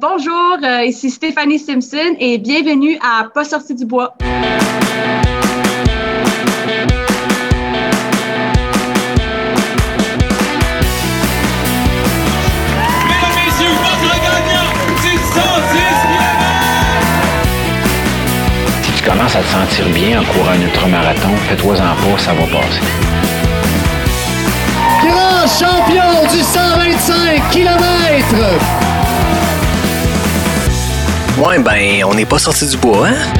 Bonjour, euh, ici Stéphanie Simpson et bienvenue à Pas sorti du bois. Mesdames, messieurs, votre gagnant du 110 Si tu commences à te sentir bien en courant un ultramarathon, fais-toi-en pas, ça va passer. Grand champion du 125 km. Ouais, ben, on n'est pas sorti du bois, hein?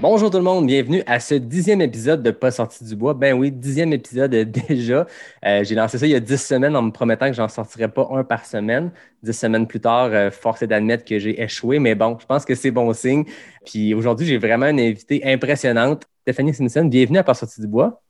Bonjour tout le monde, bienvenue à ce dixième épisode de Pas sorti du bois. Ben oui, dixième épisode déjà. Euh, j'ai lancé ça il y a dix semaines en me promettant que j'en sortirais pas un par semaine. Dix semaines plus tard, euh, force est d'admettre que j'ai échoué, mais bon, je pense que c'est bon signe. Puis aujourd'hui, j'ai vraiment une invitée impressionnante, Stéphanie Simpson. Bienvenue à Pas sorti du bois.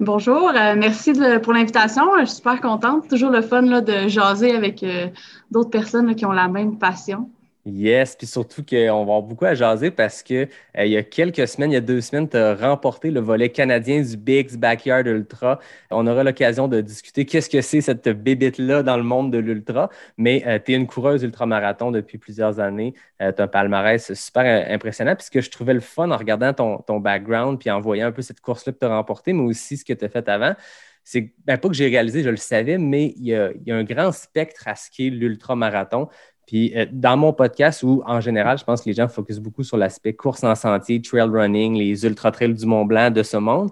Bonjour, euh, merci pour l'invitation. Je suis super contente. Toujours le fun de jaser avec euh, d'autres personnes qui ont la même passion. Yes, puis surtout qu'on va avoir beaucoup à jaser parce que euh, il y a quelques semaines, il y a deux semaines, tu as remporté le volet canadien du Big's Backyard Ultra. On aura l'occasion de discuter qu'est-ce que c'est cette bébite-là dans le monde de l'ultra. Mais tu es une coureuse ultramarathon depuis plusieurs années. tu as un palmarès super euh, impressionnant. Puis ce que je trouvais le fun en regardant ton, ton background puis en voyant un peu cette course-là que tu as remportée, mais aussi ce que tu as fait avant, c'est ben, pas que j'ai réalisé, je le savais, mais il y a, il y a un grand spectre à ce qu'est l'ultramarathon. Puis euh, dans mon podcast, où en général, je pense que les gens focusent beaucoup sur l'aspect course en sentier, trail running, les ultra-trails du Mont Blanc de ce monde.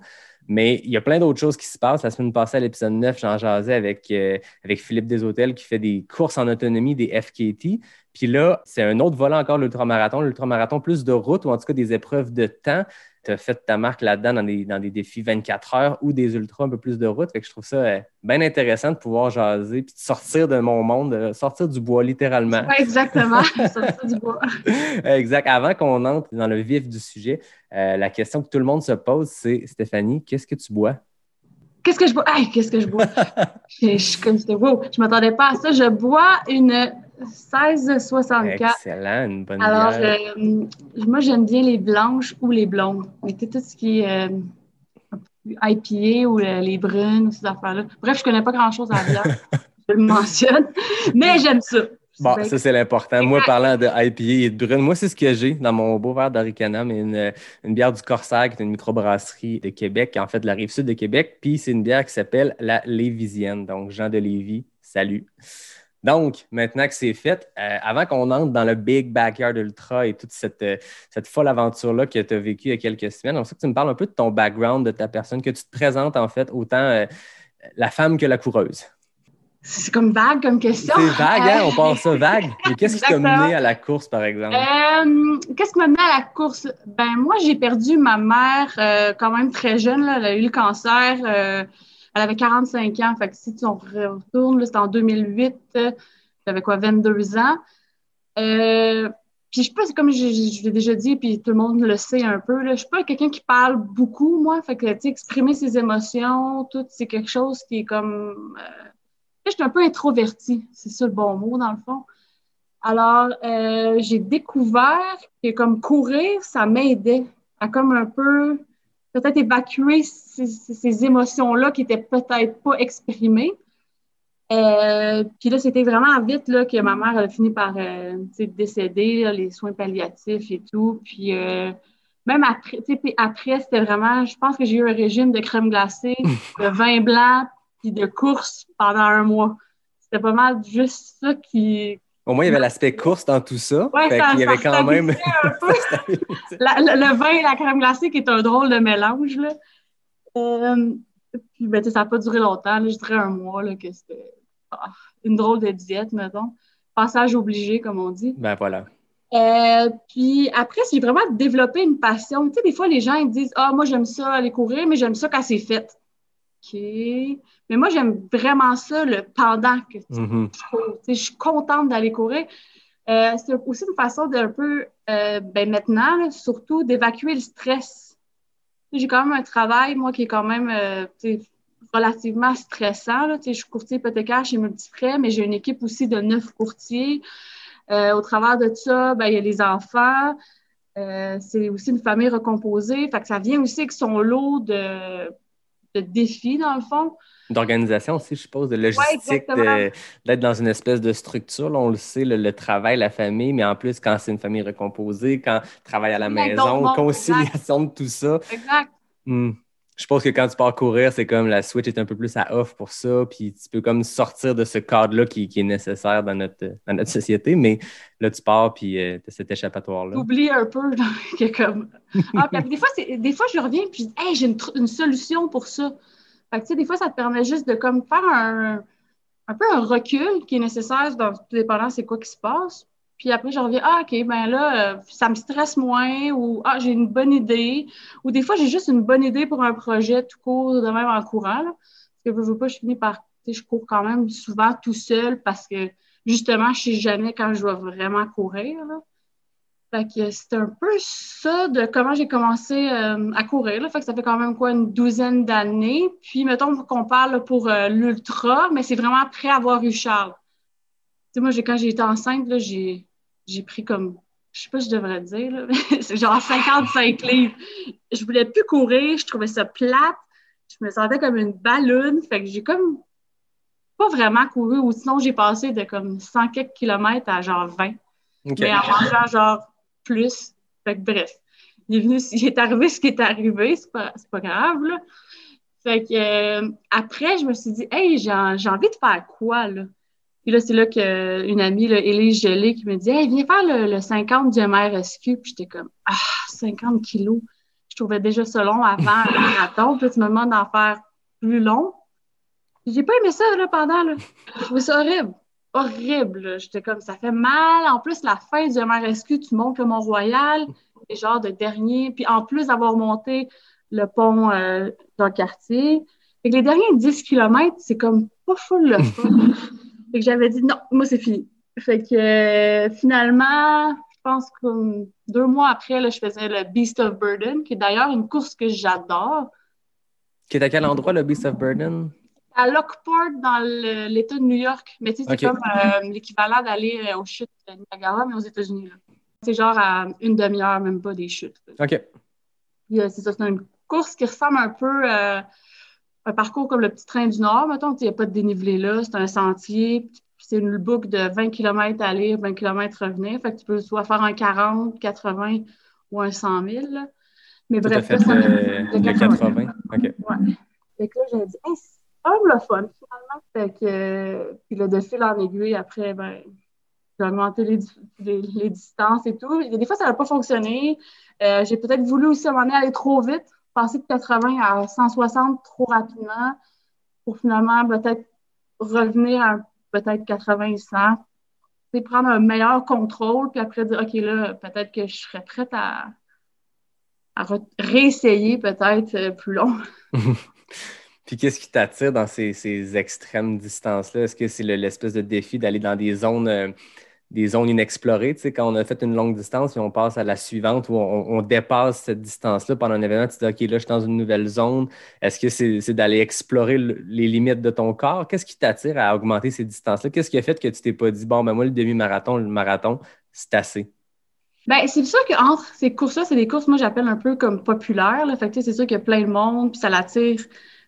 Mais il y a plein d'autres choses qui se passent. La semaine passée, à l'épisode 9, j'en jasais avec, euh, avec Philippe Deshôtels qui fait des courses en autonomie, des FKT. Puis là, c'est un autre volet encore, l'ultramarathon. L'ultramarathon, plus de route ou en tout cas des épreuves de temps. Tu as fait ta marque là-dedans dans des, dans des défis 24 heures ou des ultras un peu plus de route. Fait que je trouve ça euh, bien intéressant de pouvoir jaser puis de sortir de mon monde, de sortir du bois littéralement. Ouais, exactement. Sortir du bois. exact. Avant qu'on entre dans le vif du sujet, euh, la question que tout le monde se pose, c'est Stéphanie, qu'est-ce que tu bois? Qu'est-ce que je bois? Hey, qu'est-ce que je bois? je, je suis comme c'était wow. Je m'attendais pas à ça. Je bois une 1664. Excellent, une bonne Alors, bière. euh, moi, j'aime bien les blanches ou les blondes. Mais tout ce qui est euh, IPA ou euh, les brunes ou ces affaires-là. Bref, je connais pas grand-chose à la bière. je le mentionne. Mais j'aime ça. Bon, ça, c'est l'important. Moi, parlant de IPA et de brune, moi, c'est ce que j'ai dans mon beau verre d'Aricana, mais une, une bière du Corsair, qui est une microbrasserie de Québec, en fait, de la rive sud de Québec. Puis, c'est une bière qui s'appelle la Lévisienne. Donc, Jean de Lévis, salut. Donc, maintenant que c'est fait, euh, avant qu'on entre dans le Big Backyard Ultra et toute cette, euh, cette folle aventure-là que tu as vécue il y a quelques semaines, on sait que tu me parles un peu de ton background, de ta personne, que tu te présentes en fait autant euh, la femme que la coureuse. C'est comme vague comme question. C'est vague, hein? On pense ça vague. Mais qu'est-ce qui t'a mené à la course, par exemple? Euh, Qu'est-ce qui m'a mené à la course? Ben moi, j'ai perdu ma mère euh, quand même très jeune. Là. Elle a eu le cancer. euh, elle avait 45 ans. Fait que si tu retournes, là, c'était en 2008. euh, J'avais quoi, 22 ans. Euh, puis je sais pas, comme je, l'ai déjà dit, puis tout le monde le sait un peu. Je suis pas quelqu'un qui parle beaucoup, moi. Fait que, tu sais, exprimer ses émotions, tout, c'est quelque chose qui est comme... Euh, je suis un peu introvertie, c'est ça le bon mot, dans le fond. Alors, euh, j'ai découvert que comme courir, ça m'aidait à comme un peu peut-être évacuer ces, émotions-là qui étaient peut-être pas exprimées. Euh, puis là, c'était vraiment vite là, que ma mère a fini par euh, décéder, là, les soins palliatifs et tout. Puis euh, même après, puis après, c'était vraiment, je pense que j'ai eu un régime de crème glacée, de vin blanc, puis de course pendant un mois. C'était pas mal juste ça qui, Au moins, il y avait l'aspect course dans tout ça. Qu'il y avait ça quand même. stabilisait un peu. La- le, le vin et la crème glacée qui est un drôle de mélange. Là. Euh, puis, ben, ça n'a pas duré longtemps. Là, je dirais un mois là, que c'était ah, une drôle de diète, mettons. Passage obligé, comme on dit. ben voilà. Euh, puis après, j'ai vraiment développé une passion. Tu sais, des fois, les gens ils disent Ah, moi, j'aime ça aller courir, mais j'aime ça quand c'est fait. OK. Mais moi, j'aime vraiment ça, le pendant que tu cours. Tu sais, je suis contente d'aller courir. Euh, c'est aussi une façon d'un peu, euh, ben maintenant, là, surtout d'évacuer le stress. J'ai quand même un travail, moi, qui est quand même euh, relativement stressant. Là. Je suis courtier hypothécaire chez Multifrais, mais j'ai une équipe aussi de neuf courtiers. Euh, au travers de ça, ben, il y a les enfants. C'est aussi une famille recomposée. Fait que ça vient aussi avec son lot de, de défis, dans le fond. d'organisation aussi, je suppose, de logistique, d'être dans une espèce de structure. Là, on le sait, le, le travail, la famille, mais en plus, quand c'est une famille recomposée, quand travail à la maison, conciliation de tout ça. Exact. Hmm. Je pense que quand tu pars courir, c'est comme la Switch est un peu plus à off pour ça, puis tu peux comme sortir de ce cadre-là qui, est nécessaire dans notre, société, mais là, tu pars, puis tu as cet échappatoire-là. T'oublies un peu que comme. Ah, des fois, des fois, je reviens puis je dis, hey, j'ai une, solution pour ça. Fait que, des fois, ça te permet juste de comme faire un, un peu un recul qui est nécessaire dans tout dépendant c'est quoi qui se passe. Puis après, je reviens, ah, OK, ben là, euh, ça me stresse moins ou ah, j'ai une bonne idée. Ou des fois, j'ai juste une bonne idée pour un projet tout court, de même en courant. Parce que je veux pas, je finis par, tu sais, je cours quand même souvent tout seul parce que justement, je sais jamais quand je dois vraiment courir. Là. Fait que c'est un peu ça de comment j'ai commencé euh, à courir. Là. Fait que ça fait quand même quoi, une douzaine d'années. Puis, mettons qu'on parle pour euh, l'ultra, mais c'est vraiment après avoir eu Charles. Tu sais, moi, quand j'ai été enceinte, là, j'ai, j'ai pris comme, je sais pas si je devrais dire, là, c'est genre 55 livres. Je voulais plus courir, je trouvais ça plate. Je me sentais comme une balloune. Fait que j'ai comme pas vraiment couru, ou sinon j'ai passé de comme 100 quelques kilomètres à genre 20 OK. mais en mangeant genre plus. Fait que bref, il est venu, il est arrivé ce qui est arrivé, c'est pas, c'est pas grave, là. Fait que euh, après, je me suis dit, hey, j'ai, j'ai envie de faire quoi, là? Puis là, c'est là qu'une amie, là, Élise Gelé, qui me dit, hey, viens faire le, le 50 du MRSQ. Puis j'étais comme, ah, 50 kilos. Je trouvais déjà ça long avant le marathon. Puis tu me demandes d'en faire plus long. J'ai pas aimé ça, là, pendant, là. Je trouvais ça horrible horrible. J'étais comme, ça fait mal. En plus, la fin du MRSQ, tu montes le Mont-Royal, et genre de dernier. Puis en plus d'avoir monté le pont euh, dans le quartier. Fait que les derniers 10 km, c'est comme pas full le fun. fait que j'avais dit, non, moi, c'est fini. Fait que euh, finalement, je pense que deux mois après, là, je faisais le Beast of Burden, qui est d'ailleurs une course que j'adore. Qui est à quel endroit, le Beast of Burden? à Lockport, dans l'État de New York. Mais tu sais, c'est comme euh, l'équivalent d'aller euh, aux chutes de Niagara, mais aux États-Unis. C'est genre à une demi-heure, même pas des chutes. là. OK. Euh, c'est ça, c'est une course qui ressemble un peu un parcours comme le petit train du Nord, mettons. Il n'y a pas de dénivelé là, c'est un sentier. Puis c'est une boucle de 20 km aller, 20 km revenir. Fait que tu peux soit faire un 40, 80 ou un 100 000. là. Mais Tout bref, fait là, ça- le, le 80. OK. Ouais. Fait que là, j'ai dit, hey, c'est le fun, finalement. Fait que, euh, puis là, de fil en aiguille, après, ben, j'ai augmenté les, les distances et tout. Et des fois, ça n'a pas fonctionné. Euh, j'ai peut-être voulu aussi à un moment donné aller trop vite, passer de 80 à 160 trop rapidement pour finalement peut-être revenir à peut-être 80 et 100. C'est prendre un meilleur contrôle, puis après dire, OK, là, peut-être que je serais prête à, à réessayer peut-être euh, plus long. Puis qu'est-ce qui t'attire dans ces, ces extrêmes distances-là? Est-ce que c'est le- l'espèce de défi d'aller dans des zones, euh, des zones inexplorées? Tu sais, quand on a fait une longue distance, puis on passe à la suivante où on, dépasse cette distance-là pendant un événement, tu te dis, OK, là, je suis dans une nouvelle zone. Est-ce que c'est d'aller explorer le- les limites de ton corps? Qu'est-ce qui t'attire à augmenter ces distances-là? Qu'est-ce qui a fait que tu t'es pas dit, bon, ben moi, le demi-marathon, le marathon, c'est assez? Ben, c'est sûr qu'entre ces courses-là, c'est des courses, moi, j'appelle un peu comme populaires. Là. Fait que, tu sais, c'est sûr qu'il y a plein de monde, puis ça l'attire.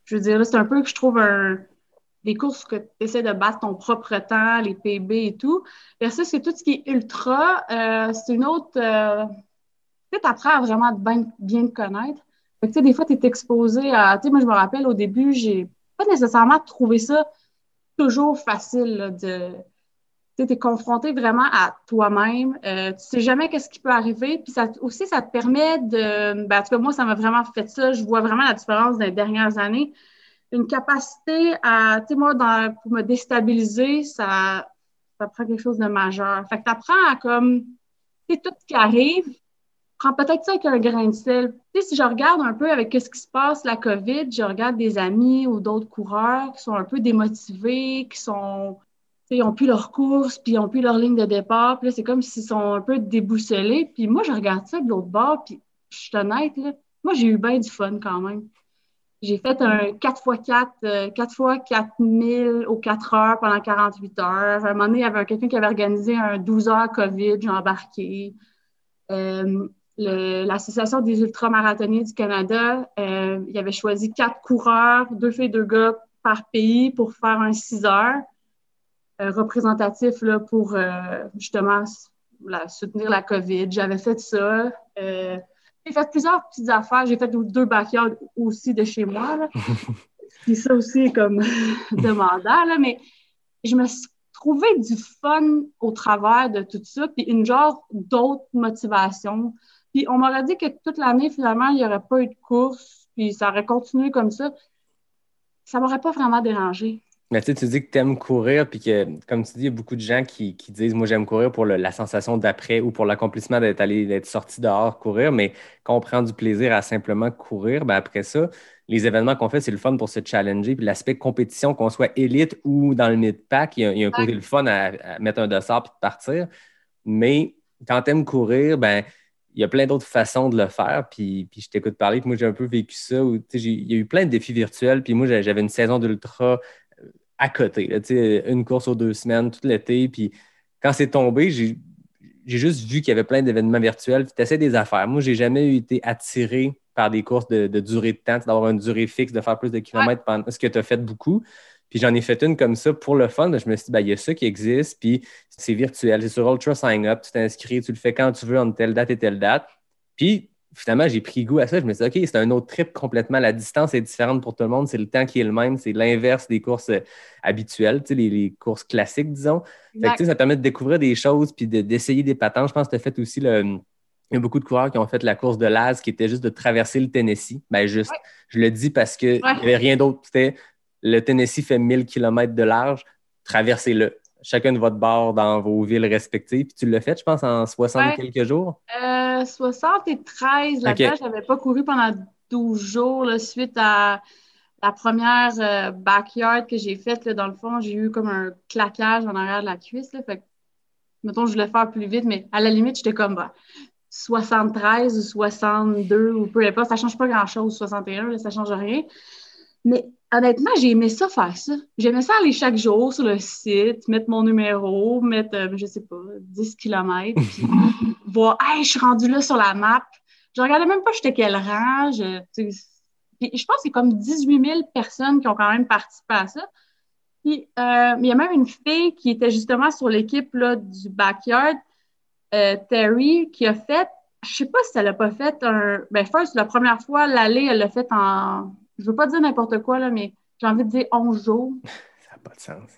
Je veux dire, c'est un peu que je trouve un... des courses que tu essaies de battre ton propre temps, les PB et tout. Versus que tout ce qui est ultra, euh, c'est une autre. Euh... Tu apprends à vraiment bien, te connaître. Fait que, des fois, tu es exposé à. Tu sais, moi, je me rappelle au début, j'ai pas nécessairement trouvé ça toujours facile là, de tu es confronté vraiment à toi-même. Euh, tu sais jamais qu'est-ce qui peut arriver. Puis ça, aussi, ça te permet de... Ben, en tout cas, moi, ça m'a vraiment fait ça. Je vois vraiment la différence les dernières années. Une capacité à... Tu sais, moi, pour me déstabiliser, ça, ça prend quelque chose de majeur. Fait que tu apprends à comme... Tu sais, tout ce qui arrive, prends peut-être ça avec un grain de sel. Tu sais, si je regarde un peu avec ce qui se passe, la COVID, je regarde des amis ou d'autres coureurs qui sont un peu démotivés, qui sont tu sais, ils ont plus leur course, puis ils ont plus leur ligne de départ. Puis là, c'est comme s'ils sont un peu déboussolés. Puis moi, je regarde ça de l'autre bord, puis je suis honnête, là, moi, j'ai eu bien du fun quand même. J'ai fait un 4x4, euh, 4x 4000 aux 4 heures pendant 48 heures. À un moment donné, il y avait quelqu'un qui avait organisé un 12 heures COVID, j'ai embarqué. Euh, L'Association des ultramarathoniens du Canada, euh, il avait choisi quatre coureurs, deux filles, deux gars, par pays pour faire un 6 heures euh, représentatif là, pour justement soutenir la COVID. J'avais fait ça. J'ai fait plusieurs petites affaires. J'ai fait deux backyards aussi de chez moi. Là. Puis ça aussi comme demandant, là, mais je me suis trouvé du fun au travers de tout ça, puis une genre d'autres motivations. Puis on m'aurait dit que toute l'année, finalement, il n'y aurait pas eu de course, puis ça aurait continué comme ça. Ça m'aurait pas vraiment dérangé. Mais tu, tu dis que tu aimes courir, puis que, comme tu dis, il y a beaucoup de gens qui, disent Moi, j'aime courir pour la sensation d'après ou pour l'accomplissement d'être allé, d'être sorti dehors courir. Mais quand on prend du plaisir à simplement courir, ben après ça, les événements qu'on fait, c'est le fun pour se challenger. Puis l'aspect compétition, qu'on soit élite ou dans le mid-pack, il, y a, un côté le fun à, mettre un dossard puis de partir. Mais quand tu aimes courir, ben il y a plein d'autres façons de le faire. Puis, puis je t'écoute parler, puis moi, j'ai un peu vécu ça. Où, il y a eu plein de défis virtuels. Puis moi, j'avais une saison d'ultra à côté. une course aux deux semaines, tout l'été. Puis quand c'est tombé, j'ai juste vu qu'il y avait plein d'événements virtuels. Tu essaies des affaires. Moi, j'ai jamais été attiré par des courses de, durée de temps, d'avoir une durée fixe, de faire plus de kilomètres pendant ce que tu as fait beaucoup. Puis j'en ai fait une comme ça pour le fun. Je me suis dit, ben, il y a ça qui existe, puis c'est virtuel. C'est sur Ultra Sign Up, tu t'inscris, tu le fais quand tu veux, entre telle date et telle date. Puis finalement, j'ai pris goût à ça. Je me suis dit, OK, c'est un autre trip complètement. La distance est différente pour tout le monde. C'est le temps qui est le même. C'est l'inverse des courses euh, habituelles, les, les, courses classiques, disons. ça permet de découvrir des choses puis d'essayer des patents. Je pense que tu as fait aussi le. Il y a beaucoup de coureurs qui ont fait la course de Laz qui était juste de traverser le Tennessee. Ben juste, je le dis parce qu'il n'y avait rien d'autre. C'était le Tennessee fait 1000 km de large, traversez-le chacun de votre bord dans vos villes respectives. Puis tu l'as fait, je pense, en 60 quelques jours? Euh, 73. La okay. je n'avais pas couru pendant 12 jours suite à la première euh, backyard que j'ai faite. Dans le fond, j'ai eu comme un claquage en arrière de la cuisse. Là, fait mettons, je voulais faire plus vite, mais à la limite, j'étais comme 73 ou 62 ou peu importe. Ça ne change pas grand-chose, 61, ça ne change rien. Mais honnêtement, j'ai aimé ça faire ça. J'aimais ça aller chaque jour sur le site, mettre mon numéro, mettre, euh, je sais pas, 10 km, puis voir, hey, je suis rendu là sur la map. Je regardais même pas j'étais quel rang. Je, je pense qu'il y a comme 18 000 personnes qui ont quand même participé à ça. Puis, euh, il y a même une fille qui était justement sur l'équipe du backyard, euh, Terry, qui a fait, je sais pas si elle a pas fait un. Ben, first, la première fois, l'aller, elle l'a fait en je veux pas dire n'importe quoi, là, mais j'ai envie de dire 11 jours. Ça n'a pas de sens.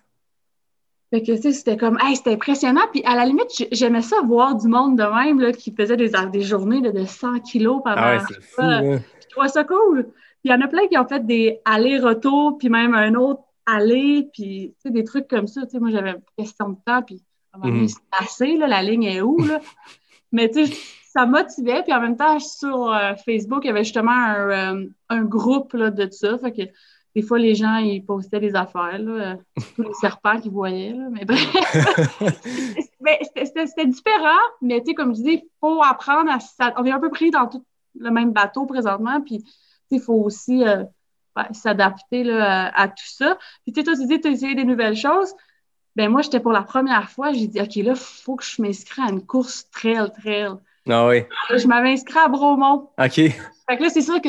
Fait que, tu sais, c'était comme, hey, c'était impressionnant. Puis, à la limite, j'aimais ça voir du monde de même, là, qui faisait des, des journées de 100 kilos pendant. Ah ouais, c'est fou, Je trouvais ça cool. Puis, il y en a plein qui ont fait des allers-retours, puis même un autre aller, puis, tu sais, des trucs comme ça. Tu sais, moi, j'avais une question de temps, puis, à un moment donné, mhm. c'est assez, là, la ligne est où, là? Mais, tu sais, ça motivait. Puis en même temps, sur euh, Facebook, il y avait justement un, euh, un groupe là, de ça. Fait que des fois, les gens, ils postaient des affaires, là, euh, tous les serpents qu'ils voyaient. Là, mais bref, c'était différent. Mais tu sais, comme je dis, il faut apprendre à... On est un peu pris dans tout le même bateau présentement. Puis il faut aussi s'adapter à, tout ça. Puis tu sais, toi, tu dis tu as essayé des nouvelles choses. Ben moi, j'étais pour la première fois, j'ai dit, OK, là, il faut que je m'inscrive à une course trail-trail. Ah oui. Je m'avais inscrit à Bromont. OK. Fait que là, c'est sûr que,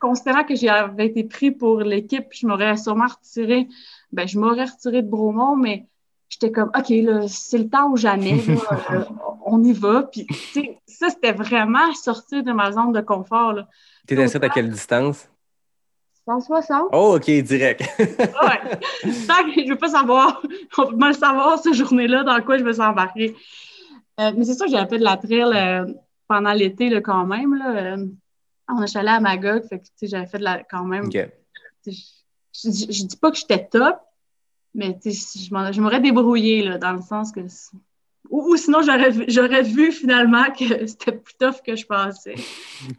considérant que j'avais été pris pour l'équipe, je m'aurais sûrement retiré, ben, je m'aurais retiré de Bromont, mais j'étais comme, OK, là, c'est le temps ou jamais, euh, on y va. Puis, tu sais, ça, c'était vraiment sortir de ma zone de confort, là. T'es inscrite à quelle distance? 160. Oh, OK, direct. ouais. Tant que je veux pas savoir, on peut mal savoir, cette journée-là, dans quoi je me sens embarquer. Euh, mais c'est sûr que j'ai fait de la trail euh, pendant l'été quand même. Là, euh, on est allé à Magog, fait que j'avais fait de la quand même. Je, je, dis pas que j'étais top, mais je m'aurais débrouillé là, dans le sens que ou, sinon, j'aurais vu finalement que c'était plus tough que je pensais.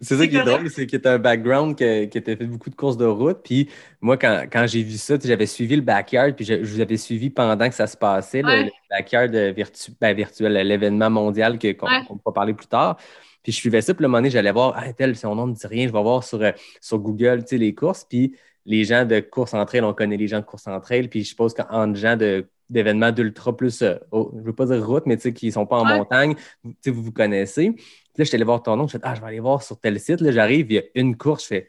C'est ça qui est drôle, c'est que tu as un background qui qui fait beaucoup de courses de route. Puis moi, quand, j'ai vu ça, j'avais suivi le backyard, puis je, vous avais suivi pendant que ça se passait, le, backyard ben, virtuel, l'événement mondial qu'on va parler plus tard. Puis je suivais ça, puis le moment donné, j'allais voir, ah, tel, son nom ne dit rien, je vais voir sur, euh, sur Google les courses. Puis les gens de course en trail, on connaît les gens de course en trail. Puis je suppose qu'en gens de d'événements d'ultra plus, euh, oh, je ne veux pas dire route, mais qui ne sont pas en montagne, vous, vous vous connaissez. Puis là, je suis allé voir ton nom, je fais, ah, je vais aller voir sur tel site. Là, j'arrive, il y a une course, je fais,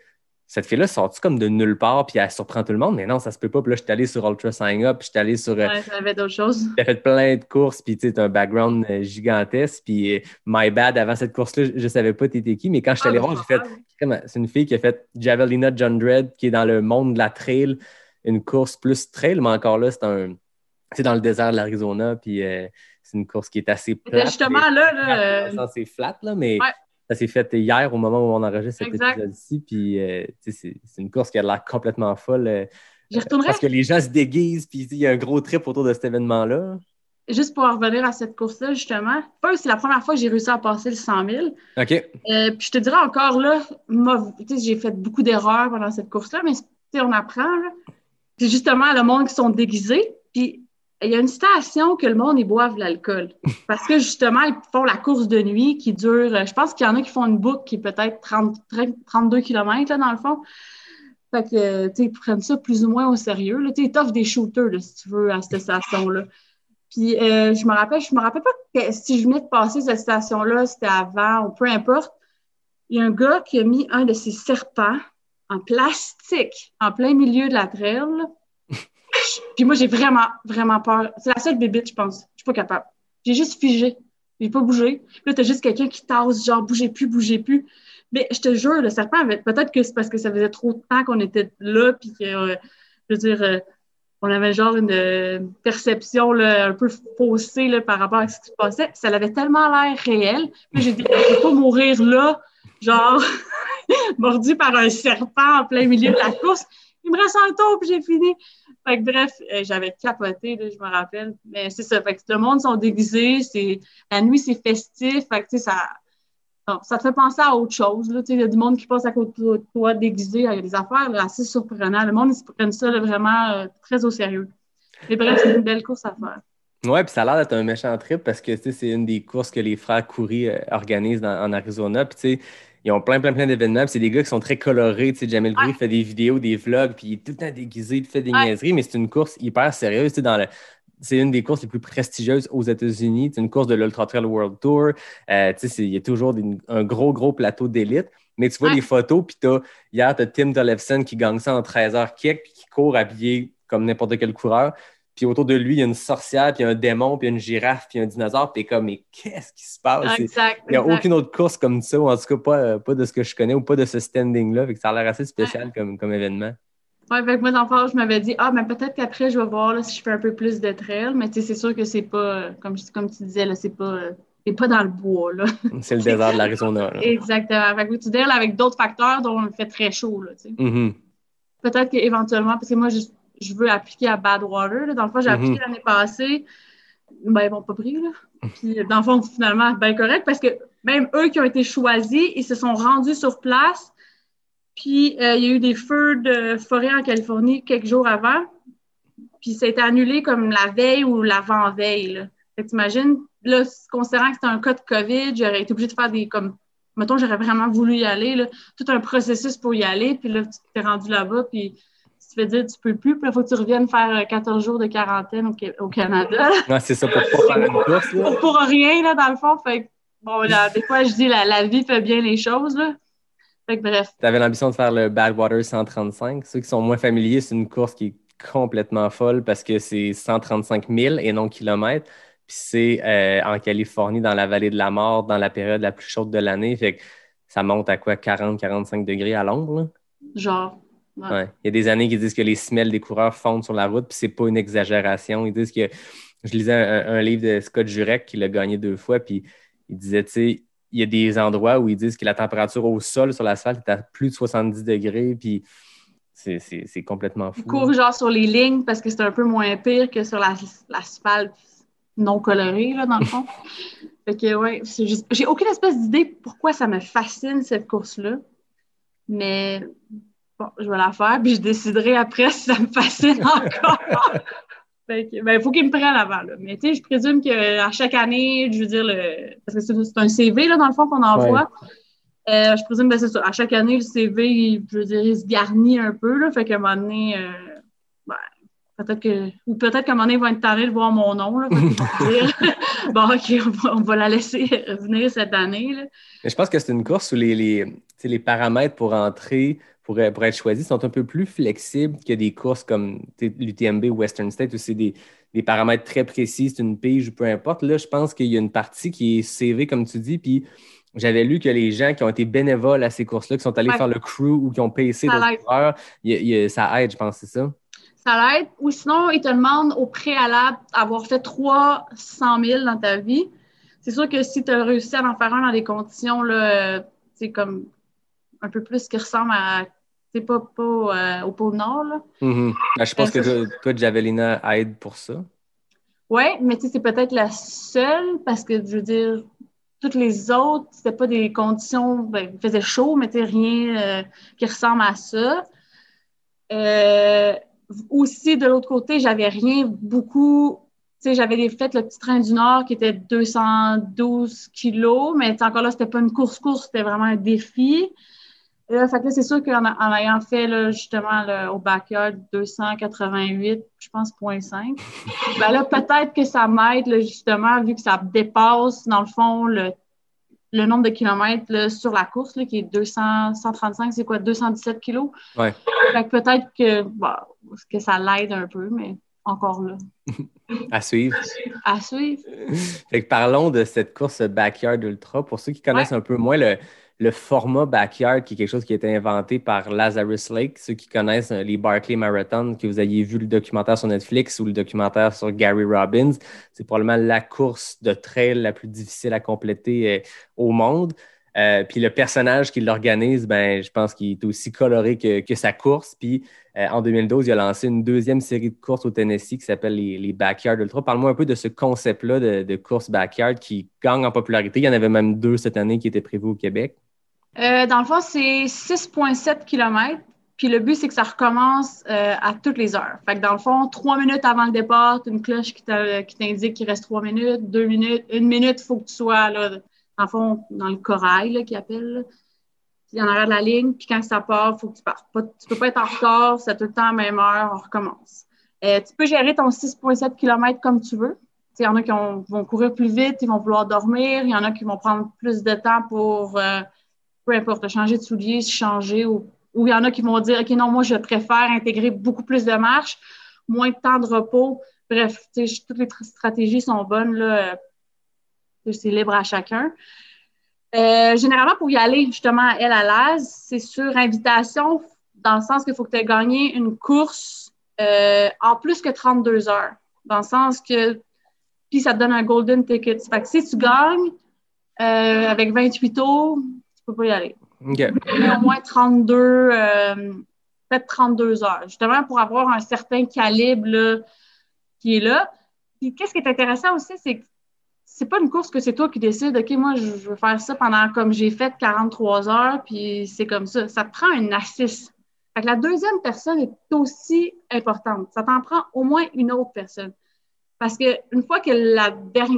cette fille-là sort-tu comme de nulle part, puis elle surprend tout le monde, mais non, ça se peut pas. Puis là, je suis allé sur Ultra Sign Up, puis je suis allé sur. euh, Ouais, ça avait d'autres choses. T'as fait plein de courses, puis tu as un background euh, gigantesque. Puis My Bad, avant cette course-là, je, je savais pas t'étais qui, mais quand je suis allé Ah, voir, j'ai fait. C'est une fille qui a fait Javelina John Dredd, qui est dans le monde de la trail, une course plus trail, mais encore là, c'est un. C'est dans le désert de l'Arizona, puis euh, c'est une course qui est assez plate. justement mais- là, là, euh, C'est flat, là, mais Ouais. ça s'est fait hier au moment où on enregistre cet épisode-ci. Puis euh, c'est c'est une course qui a l'air complètement folle. euh, j'y retournerai parce que les gens se déguisent, puis il y a un gros trip autour de cet événement-là. juste pour en revenir à cette course-là, justement. C'est la première fois que j'ai réussi à passer le 100 000. OK. Puis je te dirais encore là, j'ai fait beaucoup d'erreurs pendant cette course-là, mais on apprend. Justement, le monde qui sont déguisés. Puis il y a une station que le monde, ils boivent l'alcool. Parce que justement, ils font la course de nuit qui dure, euh, je pense qu'il y en a qui font une boucle qui est peut-être 30, 30, 32 km là, dans le fond. Fait que, euh, tu sais, ils prennent ça plus ou moins au sérieux. Tu sais, des shooters, là, si tu veux, à cette station-là. Puis euh, je me rappelle, je me rappelle pas si je venais de passer cette station-là, c'était avant ou peu importe. Il y a un gars qui a mis un de ses serpents en plastique en plein milieu de la trail. Puis moi, j'ai vraiment, vraiment peur. C'est la seule bébite, je pense. Je suis pas capable. J'ai juste figé. J'ai pas bougé. Là, t'as juste quelqu'un qui tasse, genre, bougez plus, bougez plus. Mais je te jure, le serpent avait. Peut-être que c'est parce que ça faisait trop de temps qu'on était là, puis que, euh, je veux dire, euh, on avait genre une euh, perception un peu faussée par rapport à ce qui se passait. Ça avait tellement l'air réel. Puis j'ai dit, je vais pas mourir là, genre, mordu par un serpent en plein milieu de la course. Il me reste un tour, puis j'ai fini. Fait que bref, euh, j'avais capoté, je me rappelle. Mais c'est ça. Fait le monde sont déguisés. C'est, la nuit, c'est festif. Tu sais, ça, ça te fait penser à autre chose. Là. Tu sais, Il y a du monde qui passe à côté de toi déguisé. Il y a des affaires assez surprenantes. Le monde, ils se prennent ça vraiment euh, très au sérieux. Mais bref, c'est une belle course à faire. Ouais, puis ça a l'air d'être un méchant trip parce que c'est une des courses que les frères Coury euh, organisent en Arizona. Puis ils ont plein, plein, plein d'événements. C'est des gars qui sont très colorés. Tu sais, Jamel Coury fait des vidéos, des vlogs, puis il est tout le temps déguisé, il fait des niaiseries, mais c'est une course hyper sérieuse. Tu sais, dans le... C'est une des courses les plus prestigieuses aux États-Unis. C'est une course de l'Ultra Trail World Tour. Euh, tu sais, c'est- il y a toujours des- un gros, gros plateau d'élite. Mais tu vois Ouais. les photos, puis t'as, hier, tu as Tim Tollefson qui gagne ça en 13 heures kick, puis qui court habillé comme n'importe quel coureur. Puis autour de lui, il y a une sorcière, puis un démon, puis une girafe, puis un dinosaure. Puis comme, mais qu'est-ce qui se passe? Exact. Il n'y a exact. aucune autre course comme ça, ou en tout cas pas, euh, pas de ce que je connais, ou pas de ce standing-là. Fait que ça a l'air assez spécial comme, comme événement. Que moi, fond, je m'avais dit, ah, mais peut-être qu'après, je vais voir là, si je fais un peu plus de trail. Mais tu sais, c'est sûr que c'est pas, euh, comme, comme tu disais, c'est pas, euh, c'est pas dans le bois, là. C'est le désert de l'Arizona. Exactement. Fait que tu là, avec d'autres facteurs dont il fait très chaud, là, tu sais. Mhm. Peut-être qu'éventuellement, parce que moi, je, je veux appliquer à Badwater. Là. Dans le fond, j'ai Mhm. appliqué l'année passée. Ben, ils m'ont pas pris, là. Puis, dans le fond, finalement, ben correct, parce que même eux qui ont été choisis, ils se sont rendus sur place. Puis, euh, il y a eu des feux de forêt en Californie quelques jours avant. Puis, ça a été annulé comme la veille ou l'avant-veille. Fait que t'imagines, là, considérant que c'était un cas de COVID, j'aurais été obligée de faire des, comme, mettons, j'aurais vraiment voulu y aller, là, tout un processus pour y aller, puis là, tu t'es rendu là-bas, puis tu te fais dire, tu peux plus, puis il faut que tu reviennes faire euh, 14 jours de quarantaine au, Ca- au Canada, Ouais, c'est ça pour pas faire une course. Là. pour, pour rien, là, dans le fond, fait que, bon, là, des fois, je dis, la, la vie fait bien les choses, là, fait que bref, Tu avais l'ambition de faire le Badwater 135. Ceux qui sont moins familiers, c'est une course qui est complètement folle parce que c'est 135 000 et non kilomètres. Puis c'est euh, en Californie, dans la vallée de la mort, dans la période la plus chaude de l'année. Fait que ça monte à quoi, 40-45 degrés à l'ombre. genre, ouais. Ouais. Il y a des années qui disent que les semelles des coureurs fondent sur la route, puis c'est pas une exagération. Ils disent que je lisais un, un livre de Scott Jurek qui l'a gagné deux fois, puis il disait, tu sais, il y a des endroits où ils disent que la température au sol sur l'asphalte est à plus de 70 degrés, puis c'est, complètement fou. Ils courent genre sur les lignes parce que c'est un peu moins pire que sur la- l'asphalte non coloré, là, dans le fond. fait que, ouais, c'est juste- j'ai aucune espèce d'idée pourquoi ça me fascine, cette course-là. Mais, bon, je vais la faire, puis je déciderai après si ça me fascine encore. fait que, ben, il faut qu'ils me prennent avant, là. Mais, tu sais, je présume qu'à chaque année, je veux dire, le, parce que c'est un CV, là, dans le fond, qu'on envoie. Euh, je présume que c'est ça. À chaque année, le CV, je veux dire, il se garnit un peu. Là, fait qu'à un moment donné, euh, ben, peut-être que. Ou peut-être qu'à un moment donné, vont être tannés de voir mon nom. Là, dire, bon, OK, on va, on va la laisser revenir cette année. Là. Mais je pense que c'est une course où les, les, les paramètres pour entrer, pour, pour être choisis sont un peu plus flexibles que des courses comme l'UTMB ou Western State où c'est des, des, paramètres très précis, c'est une pige ou peu importe. Là, je pense qu'il y a une partie qui est CV, comme tu dis, puis j'avais lu que les gens qui ont été bénévoles à ces courses-là, qui sont allés faire le crew ou qui ont payé d'autres coureurs, ça aide, je pense, c'est ça? Ça aide. Ou sinon, ils te demandent au préalable d'avoir fait 300 000 dans ta vie. C'est sûr que si tu as réussi à en faire un dans des conditions, c'est comme un peu plus qui ressemble à c'est pas, pas euh, au pôle Nord. Là. Mm-hmm. Ben, je pense que toi, Javelina aide pour ça. Oui, mais c'est peut-être la seule parce que je veux dire, toutes les autres, c'était pas des conditions, ben, il faisait chaud, mais rien euh, qui ressemble à ça. Euh, aussi, de l'autre côté, j'avais rien beaucoup. Tu sais, j'avais fait le petit train du Nord qui était 212 kilos, mais encore là, c'était pas une course-course, c'était vraiment un défi. Fait que c'est sûr qu'en en ayant fait là, justement au backyard 288, je pense, 0.5, ben là, peut-être que ça m'aide justement, vu que ça dépasse, dans le fond, le, le nombre de kilomètres là, sur la course, qui est 200, 135, c'est quoi, 217 kilos? Ouais. Fait que peut-être que, que ça l'aide un peu, mais encore là. à suivre. À suivre. Fait que parlons de cette course Backyard Ultra. Pour ceux qui connaissent un peu moins le, le format backyard, qui est quelque chose qui a été inventé par Lazarus Lake. Ceux qui connaissent euh, les Barclay Marathon, que vous ayez vu le documentaire sur Netflix ou le documentaire sur Gary Robbins, c'est probablement la course de trail la plus difficile à compléter euh, au monde. Euh, puis le personnage qui l'organise, ben, je pense qu'il est aussi coloré que, sa course. Puis en 2012, il a lancé une deuxième série de courses au Tennessee qui s'appelle les, Backyard Ultra. Parle-moi un peu de ce concept-là de, de, course backyard qui gagne en popularité. Il y en avait même deux cette année qui étaient prévus au Québec. Euh, dans le fond, c'est 6,7 km. Puis le but, c'est que ça recommence euh, à toutes les heures. Fait que dans le fond, trois minutes avant le départ, une cloche qui t'indique qu'il reste trois minutes, deux minutes, une minute, il faut que tu sois là, dans le fond, dans le corail là, qui appelle. Il y en a de la ligne, puis quand ça part, faut que tu partes. tu ne peux pas être en retard, c'est tout le temps à même heure, on recommence. Euh, tu peux gérer ton 6,7 km comme tu veux. Il y en a qui vont courir plus vite, ils vont vouloir dormir. Il y en a qui vont prendre plus de temps pour peu importe, changer de souliers, changer, ou, il y en a qui vont dire, OK, non, moi, je préfère intégrer beaucoup plus de marche, moins de temps de repos. Bref, toutes les stratégies sont bonnes, là. Euh, c'est libre à chacun. Euh, généralement, pour y aller justement elle à l'AS, c'est sur invitation, dans le sens qu'il faut que tu aies gagné une course euh, en plus que 32 heures. Dans le sens que, puis ça te donne un golden ticket. Fait que si tu gagnes avec 28 tours, peux pas y aller. Au moins 32, euh, peut-être 32 heures, justement pour avoir un certain calibre qui est là. Puis qu'est-ce qui est intéressant aussi, c'est que c'est pas une course que c'est toi qui décides, OK, moi, je veux faire ça pendant comme j'ai fait 43 heures, puis c'est comme ça. Ça te prend une assise. Fait que la deuxième personne est aussi importante. Ça t'en prend au moins une autre personne. Parce qu'une fois que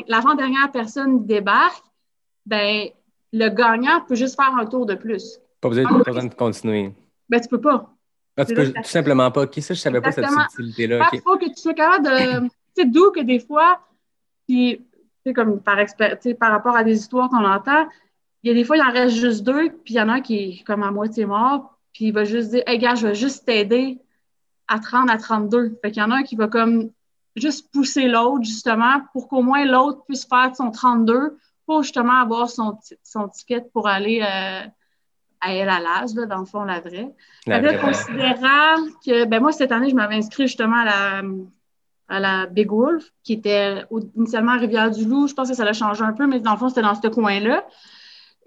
l'avant-dernière personne débarque, ben le gagnant peut juste faire un tour de plus. Pas besoin, pas besoin de continuer. Ben, tu peux pas. Ah, tu peux tout simplement pas. Qui ça, je savais pas cette subtilité-là. Il faut que tu sois capable de. tu sais, d'où que des fois, puis, tu comme par, par rapport à des histoires qu'on entend, il y a des fois, il en reste juste deux, puis il y en a un qui est comme à moitié mort, puis il va juste dire, hey, gars, je vais juste t'aider à 30 à 32. Fait qu'il y en a un qui va comme juste pousser l'autre, justement, pour qu'au moins l'autre puisse faire son 32 pour justement avoir son, son ticket pour aller euh, à El Alaz, dans le fond, la vraie. La considérant que, ben moi, cette année, je m'avais inscrit justement à la, à la Big Wolf, qui était initialement à Rivière-du-Loup. Je pense que ça l'a changé un peu, mais dans le fond, c'était dans ce coin-là.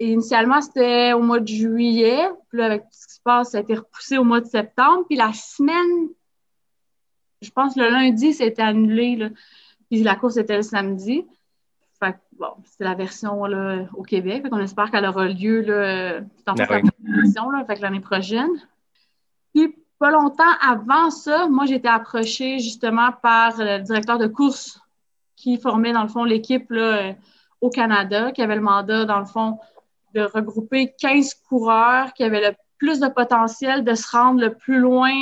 Et initialement, c'était au mois de juillet. Puis là, avec tout ce qui se passe, ça a été repoussé au mois de septembre. Puis la semaine, je pense le lundi, été annulé. Là. Puis la course était le samedi bon, c'est la version là, au Québec. On espère qu'elle aura lieu là, dans l'année prochaine. Puis, pas longtemps avant ça, moi, j'ai été approchée justement par le directeur de course qui formait, dans le fond, l'équipe au Canada, qui avait le mandat, dans le fond, de regrouper 15 coureurs qui avaient le plus de potentiel de se rendre le plus loin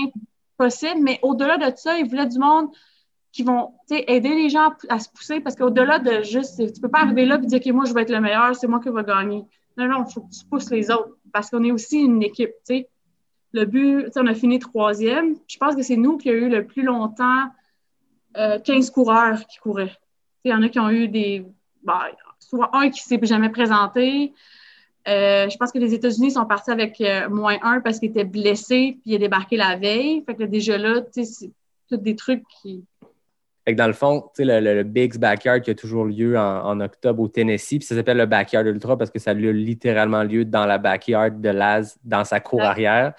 possible. Mais au-delà de ça, il voulait du monde qui vont aider les gens à, se pousser parce qu'au-delà de juste, tu peux pas arriver là et dire que moi, je vais être le meilleur, c'est moi qui vais gagner. Non, non, il faut que tu pousses les autres parce qu'on est aussi une équipe. sais. le but, on a fini troisième. Je pense que c'est nous qui a eu le plus longtemps euh, 15 coureurs qui couraient. Il y en a qui ont eu des. Bah, soit un qui ne s'est jamais présenté. Euh, je pense que les États-Unis sont partis avec euh, moins un parce qu'il était blessé puis il est débarqué la veille. Fait que déjà là, c'est tous des trucs qui. Fait que dans le fond, le, le, le Big's Backyard qui a toujours lieu en, octobre au Tennessee, puis ça s'appelle le Backyard Ultra parce que ça a littéralement lieu dans la backyard de Laz, dans sa cour arrière.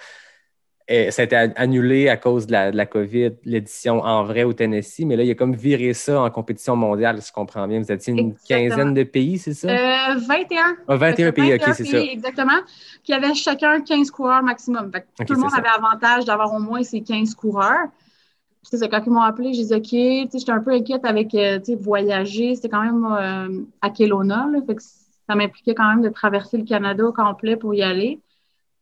Et ça a été annulé à cause de la, de la COVID, l'édition en vrai au Tennessee, mais là, il a comme viré ça en compétition mondiale, si je comprends bien. Vous étiez une quinzaine de pays, c'est ça? Euh, 21. Ah, 21 pays, OK, c'est ça. Exactement. Qui avaient chacun 15 coureurs maximum. Fait que tout le monde avait avantage d'avoir au moins ces 15 coureurs. C'est ça, quand ils m'ont appelé, j'ai dit OK, j'étais un peu inquiète avec euh, voyager. C'était quand même euh, à Kelowna, là, fait que ça m'impliquait quand même de traverser le Canada au complet pour y aller.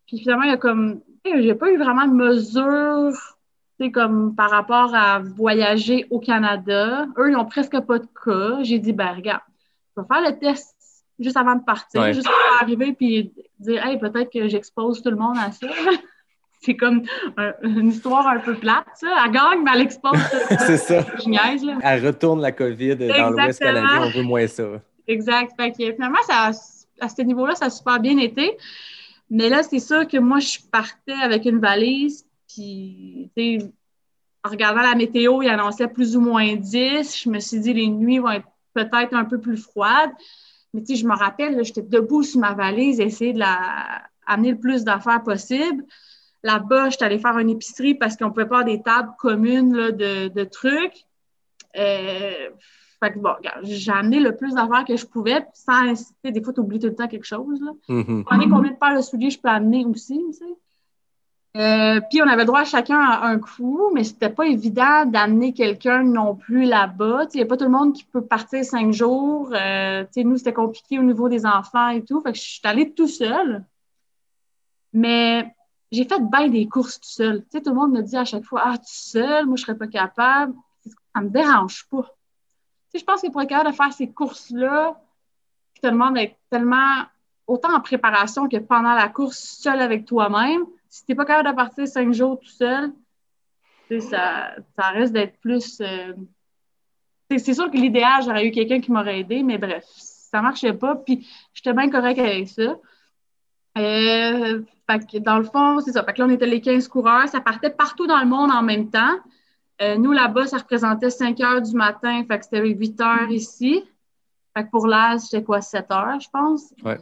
Puis finalement, il y a comme j'ai pas eu vraiment de mesures comme par rapport à voyager au Canada. Eux, ils n'ont presque pas de cas. J'ai dit, ben regarde, je vais faire le test juste avant de partir, juste pour arriver puis dire, hey, peut-être que j'expose tout le monde à ça. C'est comme une histoire un peu plate, ça. Elle gagne, mais elle expose. C'est ça. Elle retourne la COVID dans l'Ouest canadien, on veut moins ça. Exact. Fait que, finalement, ça, à ce niveau-là, ça a super bien été. Mais là, c'est sûr que moi, je partais avec une valise, puis, en regardant la météo, il annonçait plus ou moins 10. Je me suis dit, les nuits vont être peut-être un peu plus froides. Mais, tu sais, je me rappelle, j'étais debout sur ma valise, essayer de la amener le plus d'affaires possible. Là-bas, j'étais allée faire une épicerie parce qu'on ne pouvait pas avoir des tables communes là, de, de, trucs. Euh, fait que bon, j'ai amené le plus d'affaires que je pouvais, sans inciter. Des fois, tu oublies tout le temps quelque chose. Là. Mm-hmm. combien de paires de souliers je peux amener aussi, tu sais? Euh, puis on avait droit à chacun à un coup, mais c'était pas évident d'amener quelqu'un non plus là-bas. Il n'y a pas tout le monde qui peut partir cinq jours. Euh, nous, c'était compliqué au niveau des enfants et tout. Fait que je suis allée tout seul. Mais j'ai fait bien des courses tout seul. tout le monde me dit à chaque fois Ah, tout seul, moi je serais pas capable. Ça me dérange pas je pense que pour être capable de faire ces courses-là, qui te demandent d'être tellement autant en préparation que pendant la course seul avec toi-même, si tu n'es pas capable de partir cinq jours tout seul, ça, ça reste d'être plus. Euh, c'est sûr que l'idéal, j'aurais eu quelqu'un qui m'aurait aidé, mais bref, ça marchait pas. Puis j'étais bien correct avec ça. Euh, dans le fond, c'est ça. Fait que là, on était les 15 coureurs. Ça partait partout dans le monde en même temps. Euh, nous, là-bas, ça représentait 5 heures du matin, fait que c'était 8 heures ici. Fait que pour l'As, c'était quoi, 7 heures, je pense? Ouais.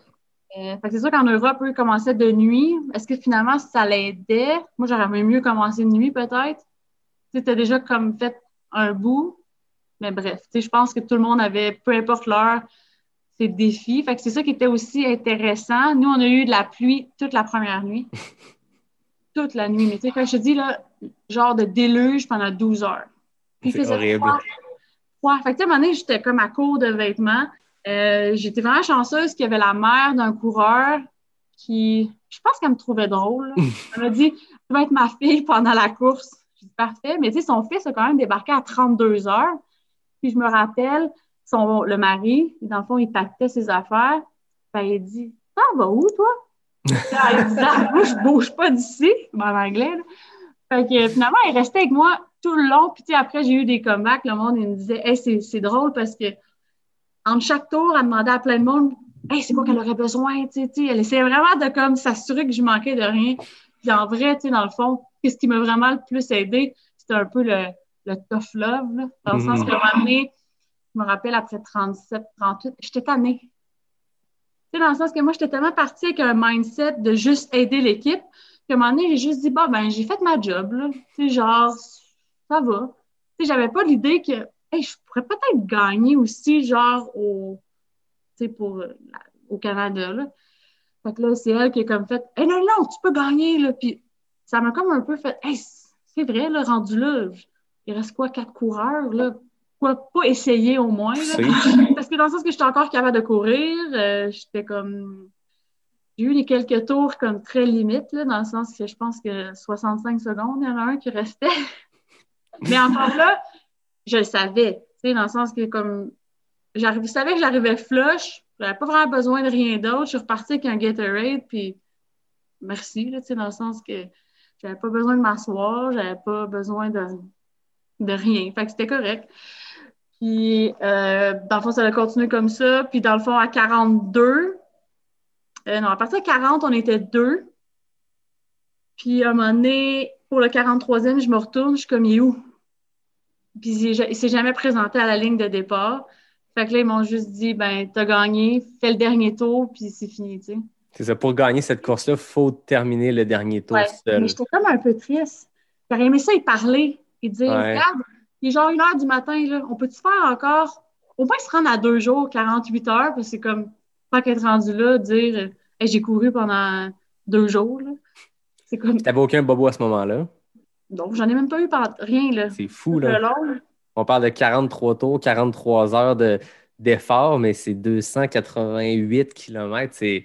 Euh, fait que c'est sûr qu'en Europe, eux commençaient de nuit. Est-ce que finalement, ça l'aidait? Moi, j'aurais mieux commencé de nuit, peut-être. C'était déjà comme fait un bout. Mais bref, je pense que tout le monde avait, peu importe l'heure, ses défis. Fait que c'est ça qui était aussi intéressant. Nous, on a eu de la pluie toute la première nuit. toute la nuit. Mais tu sais, quand je te dis, là, genre de déluge pendant 12 heures. C'est horrible. Ouais, fait que, à un moment donné, j'étais comme à court de vêtements. Euh, j'étais vraiment chanceuse qu'il y avait la mère d'un coureur qui, je pense qu'elle me trouvait drôle. Elle m'a dit, tu vas être ma fille pendant la course. J'ai dit, parfait. Mais tu sais, son fils a quand même débarqué à 32 heures. Puis je me rappelle, son, le mari, dans le fond, il pactait ses affaires. Ben, il dit, ça va où, toi? elle dit, ah, moi, je bouge pas d'ici, en anglais. Fait que finalement, il restait avec moi tout le long. Puis après, j'ai eu des comebacks. Le monde, il me disait, hey, c'est drôle parce que entre chaque tour, elle demandait à plein de monde, hey, c'est quoi qu'elle aurait besoin, tu sais, Elle essayait vraiment de comme s'assurer que je manquais de rien. Puis en vrai, dans le fond, ce qui m'a vraiment le plus aidé, c'était un peu le, le tough love, dans le sens que, un je me rappelle, après 37, 38, j'étais tannée. Tu dans le sens que moi, j'étais tellement partie avec un mindset de juste aider l'équipe à un moment donné, j'ai juste dit, bah, ben, j'ai fait ma job, là. Tu sais, genre, ça va. Tu j'avais pas l'idée que, hey, je pourrais peut-être gagner aussi, genre, au, tu sais, pour, au Canada, là. Fait que là, c'est elle qui a comme fait, hey, non, non, tu peux gagner, là. Puis ça m'a comme un peu fait, hey, c'est vrai, là, rendu là, il reste quoi, quatre coureurs, là? Pourquoi pas essayer au moins? Parce que dans le sens que j'étais encore capable de courir, euh, j'étais comme j'ai eu les quelques tours comme très limites, là, dans le sens que je pense que 65 secondes, il y en a un qui restait. Mais encore là, je le savais, dans le sens que comme je savais que j'arrivais flush, j'avais pas vraiment besoin de rien d'autre. Je suis repartie avec un Gatorade, puis merci, là, dans le sens que J'avais pas besoin de m'asseoir, j'avais pas besoin de, de rien. Fait que c'était correct. Puis, euh, dans le fond, ça a continué comme ça. Puis, dans le fond, à 42, euh, non, à partir de 40, on était deux. Puis, à un moment donné, pour le 43e, je me retourne, je suis comme, il est où? Puis, il s'est jamais présenté à la ligne de départ. Fait que là, ils m'ont juste dit, ben, t'as gagné, fais le dernier tour, puis c'est fini, tu sais. C'est ça, pour gagner cette course-là, il faut terminer le dernier tour Ouais, seul. mais j'étais comme un peu triste. J'aurais aimé ça y parler et dire, Ouais. regarde, il est genre une heure du matin, là, on peut-tu faire encore, au moins se rendre à deux jours, 48 heures, parce que c'est comme, tant qu'être rendu là, dire, Hey, j'ai couru pendant deux jours, là. C'est comme, Tu n'avais aucun bobo à ce moment-là? donc j'en ai même pas eu par rien, là. C'est fou, là. long, On parle de 43 tours, 43 heures de- d'effort, mais c'est 288 km. C'est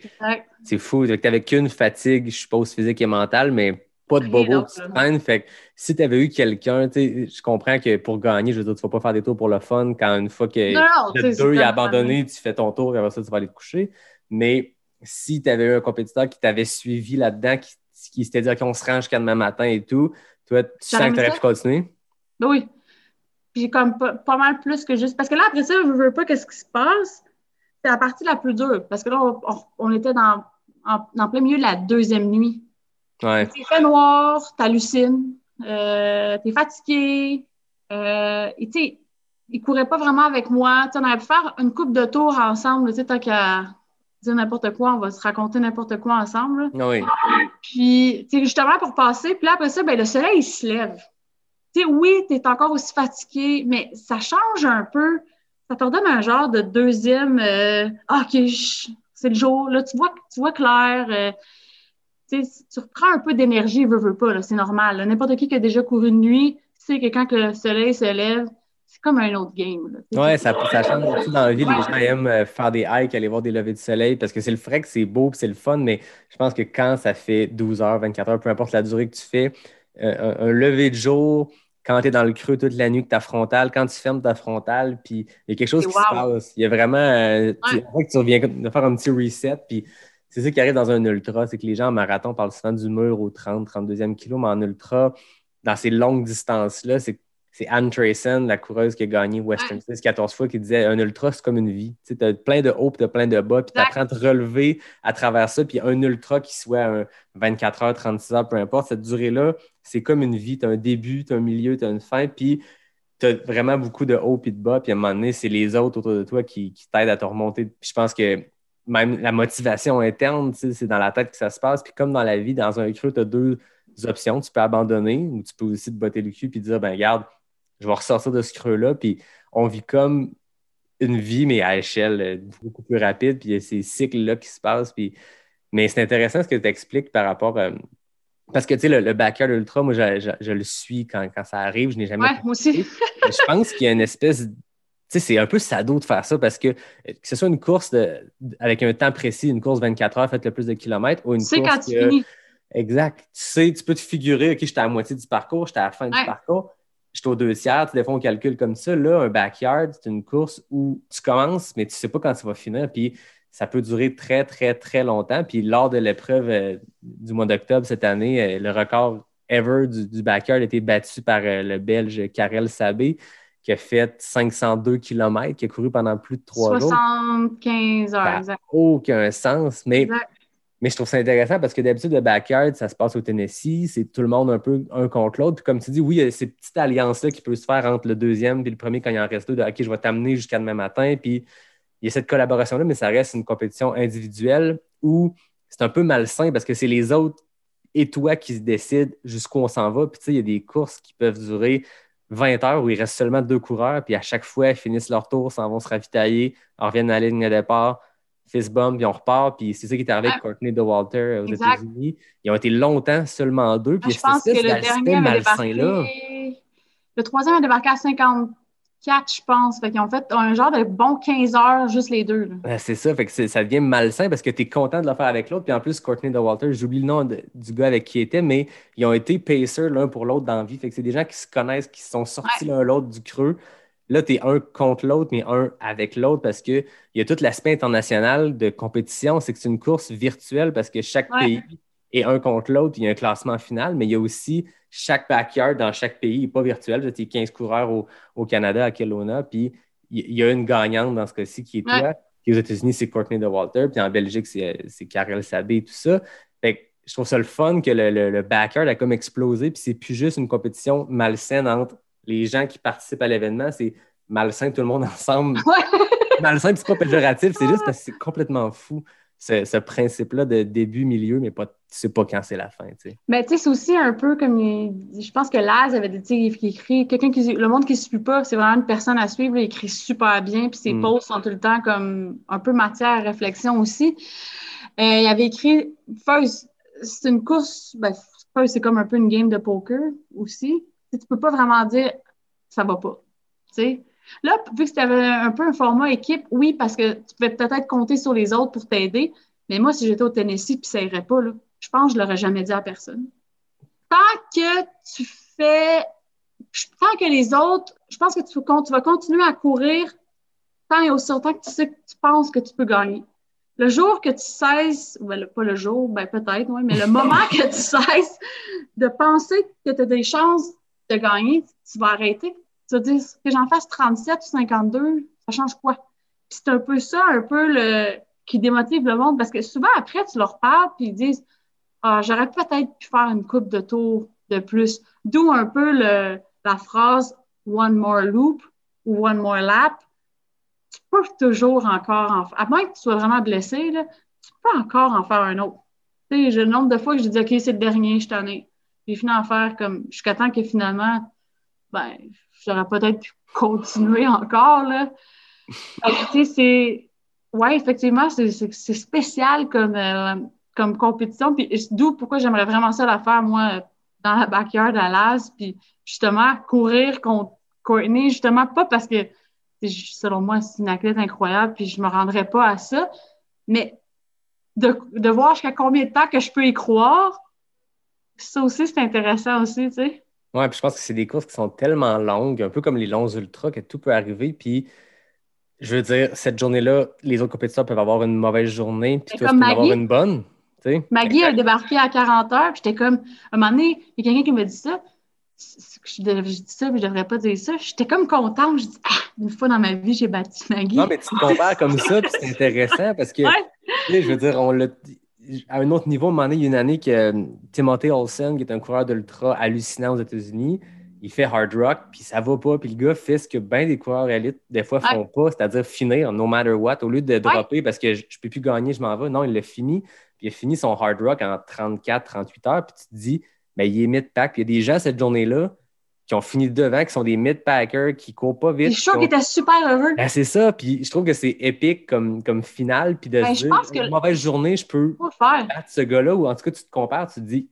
c'est fou. Tu n'avais qu'une fatigue, je suppose, physique et mentale, mais pas de bobo qui prennent. Fait que si tu avais eu quelqu'un, tu sais, je comprends que pour gagner, je veux dire, tu ne vas pas faire des tours pour le fun quand une fois que Non, c'est deux, tellement abandonné, tu fais ton tour et après ça, tu vas aller te coucher. Mais si tu avais eu un compétiteur qui t'avait suivi là-dedans, qui, qui s'était dit qu'on se range jusqu'à demain matin et tout, toi, tu sens que tu aurais pu continuer? Ben oui. Puis j'ai comme pas, pas mal plus que juste. Parce que là, après ça, je veux pas qu'est-ce qui se passe. C'est la partie la plus dure. Parce que là, on, on- on était dans, en, en plein milieu de la deuxième nuit. Ouais. Il fait noir, t'hallucines, euh, t'es fatigué. Euh, et tu sais, il courait pas vraiment avec moi. Tu sais, on aurait pu faire une coupe de tours ensemble. Tu sais, tant qu'à dire n'importe quoi, on va se raconter n'importe quoi ensemble. Ah Oui. Puis, tu sais, justement, pour passer, puis là, après ça, ben, le soleil, il se lève. Tu sais, oui, tu es encore aussi fatigué, mais ça change un peu. Ça te redonne un genre de deuxième, euh, Ah, OK, c'est le jour. Là, tu vois, tu vois clair. Tu tu reprends un peu d'énergie, veux, veux pas, c'est normal. N'importe qui qui a déjà couru une nuit, c'est que quand que le soleil se lève, c'est comme un autre game. Tu c'est- ça, ça change aussi dans la vie. Les gens aiment euh, faire des hikes, aller voir des levées de soleil parce que c'est le frais que c'est beau c'est le fun, mais je pense que quand ça fait 12 heures, 24 heures, peu importe la durée que tu fais, euh, un, un lever de jour, quand tu es dans le creux toute la nuit, que ta frontale, quand tu fermes ta frontale, puis il y a quelque chose qui se passe. Il y a vraiment. euh, tu, Ouais. que tu reviens de faire un petit reset, puis c'est ça qui arrive dans un ultra, c'est que les gens en marathon parlent souvent du mur au 30, 32e kilo, mais en ultra, dans ces longues distances-là, c'est c'est Anne Trayson, la coureuse qui a gagné Western States 14 fois, qui disait un ultra, c'est comme une vie. Tu as plein de hauts, tu as plein de bas, puis tu apprends à te relever à travers ça. Puis un ultra qui soit un 24 heures, 36 heures, peu importe, cette durée-là, c'est comme une vie. Tu as un début, tu as un milieu, tu as une fin, puis tu as vraiment beaucoup de hauts et de bas. Puis à un moment donné, c'est les autres autour de toi qui, qui t'aident à te remonter. Puis je pense que même la motivation interne, c'est dans la tête que ça se passe. Puis comme dans la vie, dans un creux, tu as deux options. Tu peux abandonner ou tu peux aussi te botter le cul puis dire, ben regarde, je vais ressortir de ce creux-là. Puis on vit comme une vie, mais à échelle euh, beaucoup plus rapide. Puis il y a ces cycles-là qui se passent. Puis... Mais c'est intéressant ce que tu expliques par rapport. euh, Parce que tu sais, le, le backyard ultra, moi, je, je- je le suis quand, quand ça arrive. Je n'ai jamais. Ouais, moi aussi. Je pense qu'il y a une espèce. Tu c'est un peu sado de faire ça parce que euh, que ce soit une course de- avec un temps précis, une course 24 heures, faites le plus de kilomètres, ou une Tu sais course. quand tu que- finis. Exact. Tu sais, tu peux te figurer, OK, j'étais à la moitié du parcours, j'étais à la fin du parcours, j'étais aux deux tiers, tu des fois on calcule comme ça. Là, un backyard, c'est une course où tu commences, mais tu sais pas quand tu vas finir, puis ça peut durer très, très, très longtemps. Puis lors de l'épreuve euh, du mois d'octobre cette année, euh, le record ever du, du backyard a été battu par euh, le Belge Karel Sabé, qui a fait 502 km, qui a couru pendant plus de trois jours. 75 heures, Ça exact. Aucun sens, mais Exact. mais je trouve ça intéressant parce que d'habitude, le backyard, ça se passe au Tennessee, c'est tout le monde un peu un contre l'autre. Puis comme tu dis, oui, il y a ces petites alliances-là qui peuvent se faire entre le deuxième et le premier quand il en reste deux, de OK, je vais t'amener jusqu'à demain matin. Puis il y a cette collaboration-là, mais ça reste une compétition individuelle où c'est un peu malsain parce que c'est les autres et toi qui se décident jusqu'où on s'en va. Puis tu sais, il y a des courses qui peuvent durer 20 heures où il reste seulement deux coureurs, puis à chaque fois, ils finissent leur tour, s'en vont se ravitailler, en reviennent à la ligne de départ, fist bump, puis on repart. Puis c'est ça qui est arrivé avec Courtney DeWalter euh, aux. États-Unis. Ils ont été longtemps seulement deux, puis Moi, il y a je pense que le dernier débarqué. malsain-là. Le troisième a débarqué à 54, je pense. Fait qu'ils ont fait un genre de bon 15 heures, juste les deux. Ben, c'est ça, fait que ça devient malsain parce que tu es content de le faire avec l'autre. Puis en plus, Courtney DeWalter, j'oublie le nom de- du gars avec qui il était, mais ils ont été pacers l'un pour l'autre dans la vie. Fait que c'est des gens qui se connaissent, qui sont sortis l'un l'autre du creux. Là, tu es un contre l'autre, mais un avec l'autre parce qu'il y a tout l'aspect international de compétition. C'est que c'est une course virtuelle parce que chaque Ouais. pays et un contre l'autre. Il y a un classement final, mais il y a aussi chaque backyard dans chaque pays, il n'est pas virtuel. J'étais 15 coureurs au, au, Canada, à Kelowna, puis il y a une gagnante dans ce cas-ci qui est toi. Puis aux États-Unis, c'est Courtney de Walter, puis en Belgique, c'est Karel Sabé et tout ça. Fait je trouve ça le fun que le, le, backyard a comme explosé, puis c'est plus juste une compétition malsaine entre les gens qui participent à l'événement, c'est malsain tout le monde ensemble. malsain, c'est pas péjoratif, c'est juste parce que c'est complètement fou ce, principe-là de début, milieu, mais pas, tu sais pas quand c'est la fin. Mais tu sais, c'est aussi un peu comme je pense que Laz avait dit qui écrit quelqu'un qui le monde qui ne suit pas, c'est vraiment une personne à suivre, il écrit super bien, puis ses mm. posts sont tout le temps comme un peu matière à réflexion aussi. Euh, il avait écrit First, c'est une course, ben, c'est comme un peu une game de poker aussi. Tu peux pas vraiment dire ça va pas. Tu sais. Là, vu que c'était un peu un format équipe, oui, parce que tu pouvais peut-être compter sur les autres pour t'aider. Mais moi, si j'étais au Tennessee puis ça irait pas, là, je pense que je l'aurais jamais dit à personne. Tant que tu fais, tant que les autres, je pense que tu, tu vas continuer à courir tant et aussi longtemps que tu sais que tu penses que tu peux gagner. Le jour que tu cesses, ben, pas le jour, ben peut-être, oui, mais le moment que tu cesses de penser que tu as des chances de gagner, tu vas arrêter. Tu vas dire que j'en fasse 37 ou 52, ça change quoi? c'est un peu ça, un peu le qui démotive le monde parce que souvent après, tu leur parles puis ils disent Ah, j'aurais peut-être pu faire une coupe de tours de plus. D'où un peu le, la phrase One more loop ou One more lap. Tu peux toujours encore en faire. À moins que tu sois vraiment blessé, là, tu peux encore en faire un autre. Tu sais, le nombre de fois que je dis OK, c'est le dernier, je t'en ai. Fini en faire comme jusqu'à temps que finalement, ben, j'aurais peut-être pu continuer encore, là. c'est... Ouais, effectivement, c'est spécial comme, euh, comme compétition. Puis d'où pourquoi j'aimerais vraiment ça la faire, moi, dans la backyard à Las. Puis justement, courir contre Courtney, justement, pas parce que, selon moi, c'est une athlète incroyable, puis je me rendrais pas à ça, mais de, de voir jusqu'à combien de temps que je peux y croire, ça aussi, c'est intéressant aussi, tu sais. Ouais, puis je pense que c'est des courses qui sont tellement longues, un peu comme les longs ultras, que tout peut arriver. Puis, je veux dire, cette journée-là, les autres compétiteurs peuvent avoir une mauvaise journée, puis toi, tu peux avoir une bonne. Maggie a débarqué à 40 heures, puis j'étais comme, à un moment donné, il y a quelqu'un qui m'a dit ça. Je, dis ça, mais je devrais pas dire ça. J'étais comme contente. Je dis, ah, une fois dans ma vie, j'ai battu Maggie. Non, mais tu te compares comme ça, puis c'est intéressant parce que, je veux dire, on l'a à un autre niveau, donné, il y a une année que euh, Timothy Olsen, qui est un coureur d'ultra hallucinant aux États-Unis, il fait hard rock, puis ça va pas. Puis le gars fait ce que bien des coureurs élites, des fois, font pas, c'est-à-dire finir no matter what, au lieu de dropper parce que je, ne peux plus gagner, je m'en vais. Non, il l'a fini. Puis il a fini son hard rock en 34, 38 heures. Puis tu te dis, mais il est mid-pack. Puis il y a des gens cette journée-là qui ont fini devant, qui sont des mid-packers, qui courent pas vite. Je suis sûr qu'ils étaient super heureux? Ben, c'est ça, puis je trouve que c'est épique comme, comme finale, puis de ben, dire, une mauvaise journée, je peux faire. battre ce gars-là, ou en tout cas, tu te compares, tu te dis,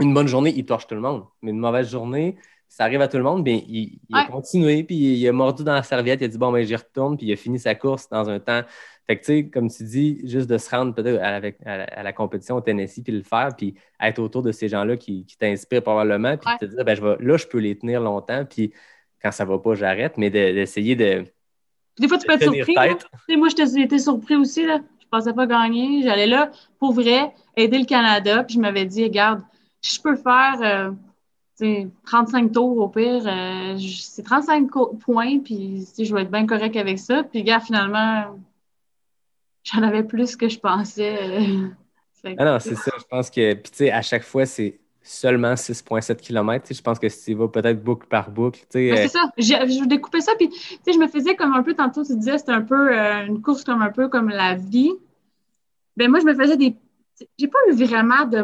une bonne journée, il torche tout le monde, mais une mauvaise journée, ça arrive à tout le monde, bien, il, a continué, puis il a mordu dans la serviette, il a dit, bon, ben, j'y retourne, puis il a fini sa course dans un temps fait que, tu sais, comme tu dis, juste de se rendre peut-être à, la compétition au Tennessee, puis le faire, puis être autour de ces gens-là qui, t'inspirent probablement, puis te dire, ben, je vais, là, je peux les tenir longtemps, puis quand ça va pas, j'arrête, mais d'essayer de, Des fois, tu peux être surpris. Moi, je été surpris aussi. Là. Je pensais pas gagner. J'allais là, pour vrai, aider le Canada, puis je m'avais dit, regarde, je peux faire. 35 euh, tours au pire, euh, c'est 35 points, puis je vais être bien correct avec ça. Puis, gars, finalement, j'en avais plus que je pensais. Euh, ah non, c'est ça. Je pense que, puis tu sais, à chaque fois, c'est seulement 6,7 km. Je pense que si tu vas peut-être boucle par boucle. c'est euh, ça. Je découpais ça, puis je me faisais comme un peu, tantôt tu disais, c'était un peu euh, une course comme un peu comme la vie. Ben moi, je me faisais des. J'ai pas eu vraiment de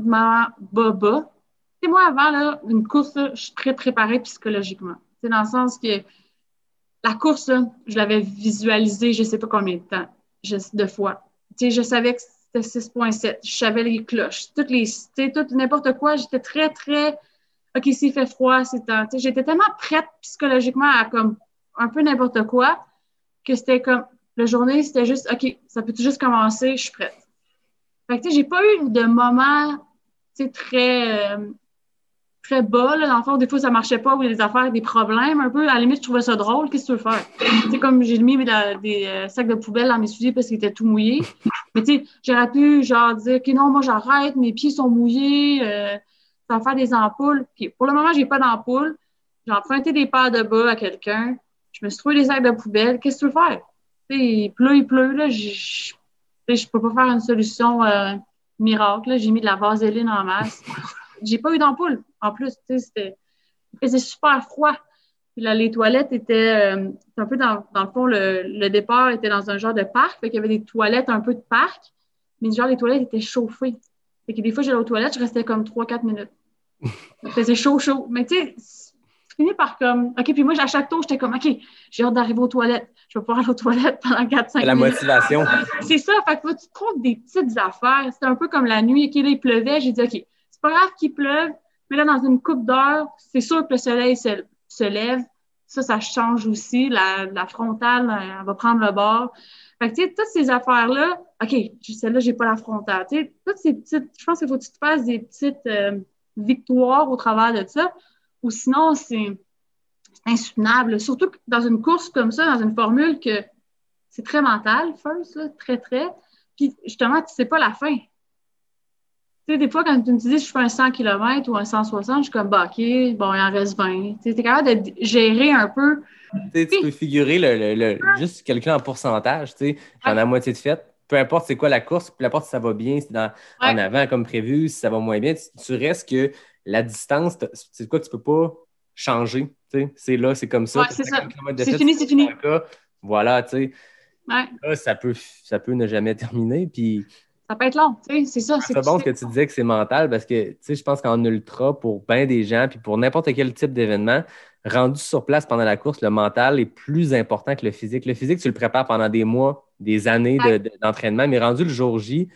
ma baba. Tu moi, avant, là, une course, je suis très préparée psychologiquement. C'est dans le sens que la course, je l'avais visualisée, je sais pas combien de temps de fois. Je savais que c'était 6.7. Je savais les cloches. Toutes les, tout, n'importe quoi. J'étais très, très, OK, s'il fait froid, c'est j'étais tellement prête psychologiquement à comme un peu n'importe quoi que c'était comme, la journée, c'était juste, OK, ça peut juste commencer, je suis prête. Fait que, j'ai pas eu de moment, très, euh, très bas. Là. Dans le fond, des fois, ça marchait pas, ou il y a des affaires, des problèmes un peu. À la limite, je trouvais ça drôle. Qu'est-ce que tu veux faire? comme j'ai mis des euh, sacs de poubelle dans mes souliers parce qu'ils étaient tout mouillés. Mais tu sais, j'aurais pu genre dire OK, non, moi j'arrête, mes pieds sont mouillés, euh, ça faire des ampoules. Puis pour le moment, j'ai pas d'ampoule. J'ai emprunté des paires de bas à quelqu'un. Je me suis trouvé des sacs de poubelle. Qu'est-ce que tu veux faire? il pleut, il pleut, là. Je, je peux pas faire une solution euh, miracle. J'ai mis de la vaseline en masse. J'ai pas eu d'ampoule. En plus, c'était, il faisait super froid. Puis là, les toilettes étaient euh, un peu dans, dans le fond, le, le, départ était dans un genre de parc. Fait qu'il y avait des toilettes un peu de parc, mais genre les toilettes étaient chauffées. Fait que des fois, j'allais aux toilettes, je restais comme 3-4 minutes. Ça faisait chaud, chaud. Mais tu sais, fini par comme, OK, puis moi, à chaque tour, j'étais comme, OK, j'ai hâte d'arriver aux toilettes. Je vais pouvoir aller aux toilettes pendant 4-5 minutes. La motivation. C'est ça. Fait que tu trouves des petites affaires. C'était un peu comme la nuit, OK, là, il pleuvait. J'ai dit, OK, c'est pas grave qu'il pleuve, mais là, dans une coupe d'heure, c'est sûr que le soleil se, se, lève. Ça, ça change aussi. La, la frontale, elle va prendre le bord. Fait que, tu sais, toutes ces affaires-là, OK, celle-là, j'ai pas la frontale. Tu sais, toutes ces petites, je pense qu'il faut que tu te fasses des petites euh, victoires au travers de ça. Ou sinon, c'est insoutenable. Surtout dans une course comme ça, dans une formule que c'est très mental, first, là, très, très. Puis justement, tu sais pas la fin. Tu sais, des fois, quand tu me dis je fais un 100 km ou un 160, je suis comme, bah, OK, bon, il en reste 20. Tu es capable de gérer un peu. tu peux figurer le, le, juste calculer en pourcentage. Tu sais, j'en ai la moitié de fait. Peu importe c'est quoi la course, peu importe si ça va bien, si c'est en avant comme prévu, si ça va moins bien, tu, tu restes que la distance, c'est quoi que tu peux pas changer. C'est là, c'est comme ça. c'est ça. C'est fini, c'est fini. Voilà, tu sais. Ouais. ça, peut, ça peut ne jamais terminer. Puis, ça peut être long, tu sais, c'est ça. C'est bon que tu disais que c'est mental parce que, tu sais, je pense qu'en ultra, pour bien des gens, puis pour n'importe quel type d'événement, rendu sur place pendant la course, le mental est plus important que le physique. Le physique, tu le prépares pendant des mois, des années d'entraînement, mais rendu le jour J,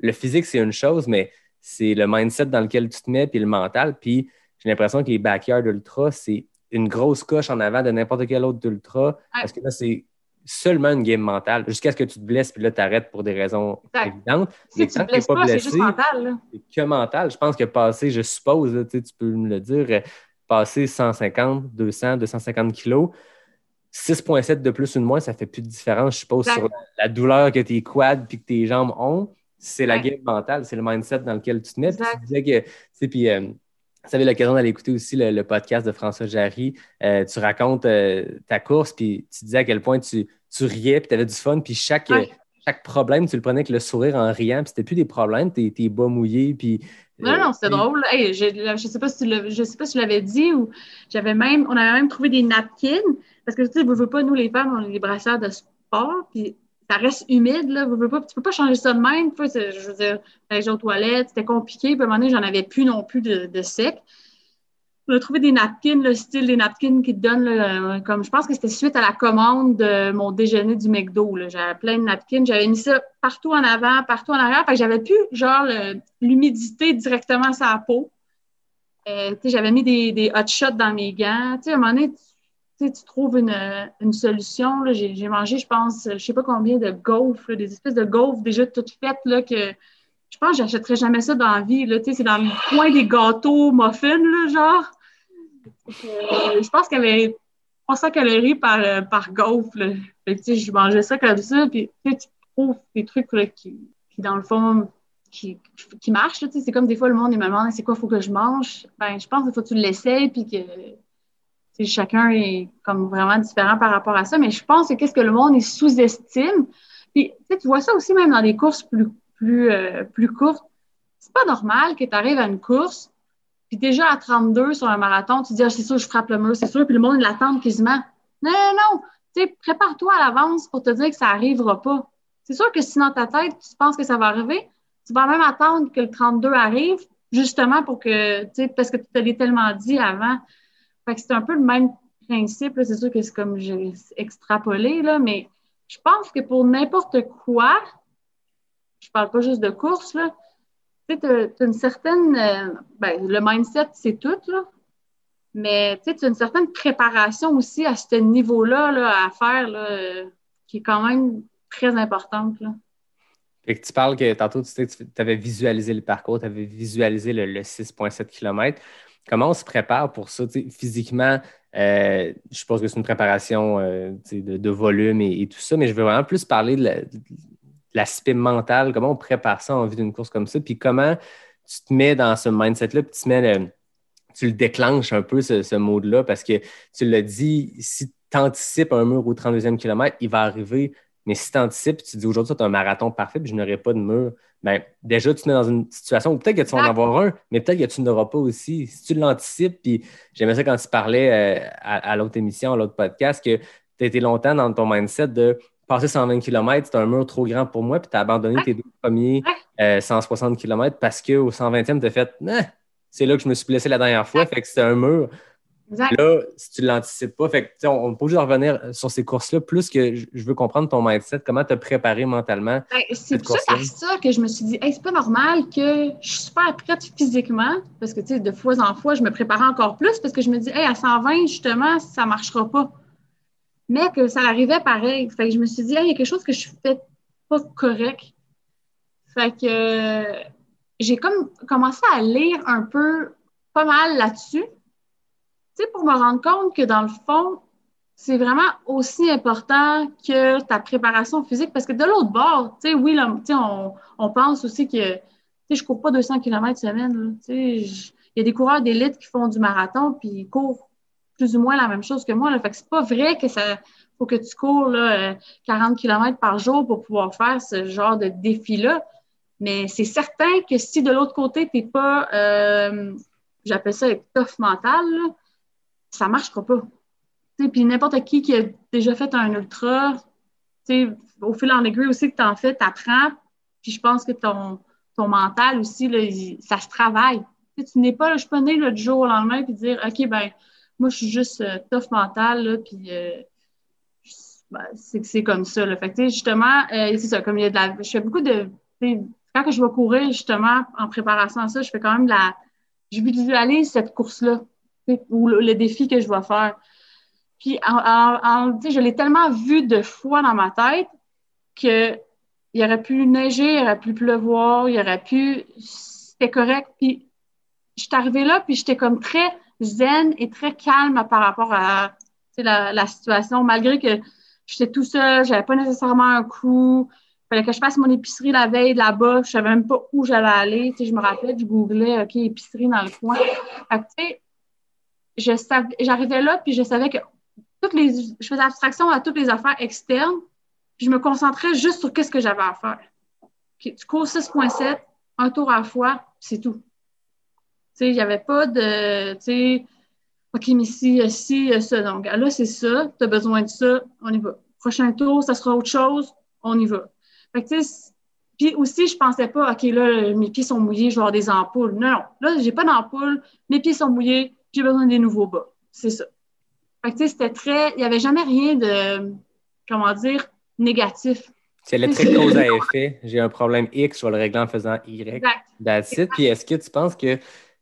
le physique, c'est une chose, mais c'est le mindset dans lequel tu te mets, puis le mental. Puis j'ai l'impression que les backyard ultra, c'est une grosse coche en avant de n'importe quel autre ultra. Parce que là, c'est seulement une game mentale jusqu'à ce que tu te blesses, puis là, tu arrêtes pour des raisons évidentes. Si tu ne blesses pas, c'est juste mental. C'est que mental. Je pense que passer, je suppose, tu peux me le dire, euh, passer 150, 200, 250 kilos, 6,7 de plus ou de moins, ça fait plus de différence, je suppose, sur la douleur que tes quads puis que tes jambes ont. C'est la game mentale, c'est le mindset dans lequel tu te mets. Puis tu disais que, tu sais, puis euh, vous avez l'occasion d'aller écouter aussi le, podcast de François Jarry. Euh, tu racontes euh, ta course, puis tu disais à quel point tu, tu riais, puis tu avais du fun, puis chaque, chaque problème, tu le prenais avec le sourire en riant, puis c'était plus des problèmes, tes, bas mouillés, puis... Non, non, c'était drôle. je ne sais pas si tu je sais pas si tu l'avais dit ou j'avais même, on avait même trouvé des napkins parce que tu sais, vous veux pas, nous les femmes, on a des brassières de sport, puis ça reste humide, là. Tu peux tu peux pas changer ça de même. Je veux dire, aux toilettes, c'était compliqué. À un moment donné, j'en avais plus non plus de, sec. On a trouvé des napkins, le style des napkins qui te donnent, comme je pense que c'était suite à la commande de mon déjeuner du McDo. J'avais plein de napkins. J'avais mis ça partout en avant, partout en arrière. Fait que j'avais plus, genre, l'humidité directement sur la peau. Euh, j'avais mis des, hot shots dans mes gants. à un moment donné, tu, trouves une, une solution. J'ai mangé, je pense, je sais pas combien de gaufres, des espèces de gaufres déjà toutes faites là, que je pense que j'achèterais jamais ça dans la vie. C'est dans le coin des gâteaux muffins, là, genre. Euh, je pense qu'il y avait 300 calories par, euh, par gaufre. Là. je mangeais ça comme ça, puis tu trouves des trucs qui, qui, dans le fond, qui, qui marchent. C'est comme des fois, le monde me demande c'est quoi faut que je mange? Ben, je pense qu'il faut que tu l'essayes, puis que chacun est comme vraiment différent par rapport à ça, mais je pense que qu'est-ce que le monde est sous-estime? Puis tu vois ça aussi même dans des courses plus, plus, euh, plus courtes. C'est pas normal que tu arrives à une course, puis déjà à 32 sur un marathon, tu dis ah, c'est sûr, je frappe le mur, c'est sûr, puis le monde l'attend quasiment. Non, non, non. Tu prépare-toi à l'avance pour te dire que ça arrivera pas. C'est sûr que si dans ta tête, tu penses que ça va arriver, tu vas même attendre que le 32 arrive, justement pour que, tu parce que tu te tellement dit avant c'est un peu le même principe. C'est sûr que c'est comme j'ai extrapolé, là, mais je pense que pour n'importe quoi, je parle pas juste de course, là, tu as, une certaine. Euh, ben, le mindset, c'est tout, là. Mais tu as une certaine préparation aussi à ce niveau-là là, à faire là, qui est quand même très importante. Là. que tu parles que tantôt, tu, tu avais visualisé le parcours, tu avais visualisé le, le 6,7 km comment on se prépare pour ça? physiquement, euh, je suppose que c'est une préparation euh, de, volume et, tout ça, mais je veux vraiment plus parler de l'aspect mental, comment on prépare ça en vue d'une course comme ça, puis comment tu te mets dans ce mindset-là, puis tu, mets le, tu le déclenches un peu, ce, mode-là, parce que tu l'as dit, si tu anticipes un mur au 32e kilomètre, il va arriver, mais si tu anticipes, tu dis aujourd'hui, c'est un marathon parfait, puis je n'aurai pas de mur, bien, déjà, tu es dans une situation où peut-être que tu vas en avoir un, mais peut-être que tu n'auras pas aussi. Si tu l'anticipes, puis j'aimais ça quand tu parlais euh, à, l'autre émission, à l'autre podcast, que tu été longtemps dans ton mindset de passer 120 km, c'est un mur trop grand pour moi, puis tu as abandonné tes deux premiers 160 euh, km parce qu'au 120e, tu as fait nah, c'est là que je me suis blessé la dernière fois, fait que c'est un mur. Là, si tu ne l'anticipes pas, fait que, on, peut juste revenir sur ces courses-là, plus que je veux comprendre ton mindset, comment te préparer mentalement. Ben, c'est pour ça, ça que je me suis dit, hey, c'est pas normal que je suis super prête physiquement, parce que de fois en fois, je me préparais encore plus, parce que je me dis, hey, à 120, justement, ça ne marchera pas. Mais que ça arrivait pareil. Fait que je me suis dit, hey, il y a quelque chose que je fais pas correct. Fait que j'ai comme commencé à lire un peu pas mal là-dessus pour me rendre compte que dans le fond, c'est vraiment aussi important que ta préparation physique. Parce que de l'autre bord, tu sais, oui, on, on pense aussi que, sais, je cours pas 200 km semaine, il y a des coureurs d'élite qui font du marathon puis ils courent plus ou moins la même chose que moi. Là. Fait que c'est pas vrai que ça faut que tu cours là, 40 km par jour pour pouvoir faire ce genre de défi-là. Mais c'est certain que si de l'autre côté, tu n'es pas, euh, j'appelle ça être tough mental, ça ne marchera pas. Puis n'importe qui qui a déjà fait un ultra, au fil en aiguille aussi que tu en fais, tu apprends. Puis je pense que ton, ton mental aussi, là, ça se travaille. tu n'es pas, je suis pas née du jour au lendemain puis dire OK, ben moi, je suis juste euh, tough mental, là, puis euh, ben, c'est comme ça. Là. Justement, euh, c'est ça, comme il y a de la. Je fais beaucoup de. Quand je vais courir, justement, en préparation à ça, je fais quand même la. Je visualise cette course-là ou le, défi que je dois faire. Puis, en, je l'ai tellement vu de fois dans ma tête qu'il aurait pu neiger, il aurait pu pleuvoir, il aurait pu. C'était correct. Puis, je suis arrivée là, puis j'étais comme très zen et très calme par rapport à la, situation, malgré que j'étais tout seul, j'avais pas nécessairement un coup. Il fallait que je fasse mon épicerie la veille là-bas. Je savais même pas où j'allais aller. Je me rappelais, je googlais, OK, épicerie dans le coin. Fait j'arrivais là, puis je savais que toutes les, je faisais abstraction à toutes les affaires externes, puis je me concentrais juste sur qu'est-ce que j'avais à faire. tu cours 6.7, un tour à la fois, c'est tout. Tu sais, il n'y avait pas de, tu sais, OK, mais si, si, ça. Donc, là, c'est ça, tu as besoin de ça, on y va. Prochain tour, ça sera autre chose, on y va. Fait que, tu sais, puis aussi, je pensais pas, OK, là, mes pieds sont mouillés, je vais avoir des ampoules. Non, non, là, j'ai pas d'ampoules, mes pieds sont mouillés, j'ai besoin des nouveaux bas. C'est ça. Fait que, c'était très. Il n'y avait jamais rien de. Comment dire? négatif. C'est le très cause à effet. J'ai un problème X, je vais le régler en faisant Y. Exact. Puis est-ce que tu penses que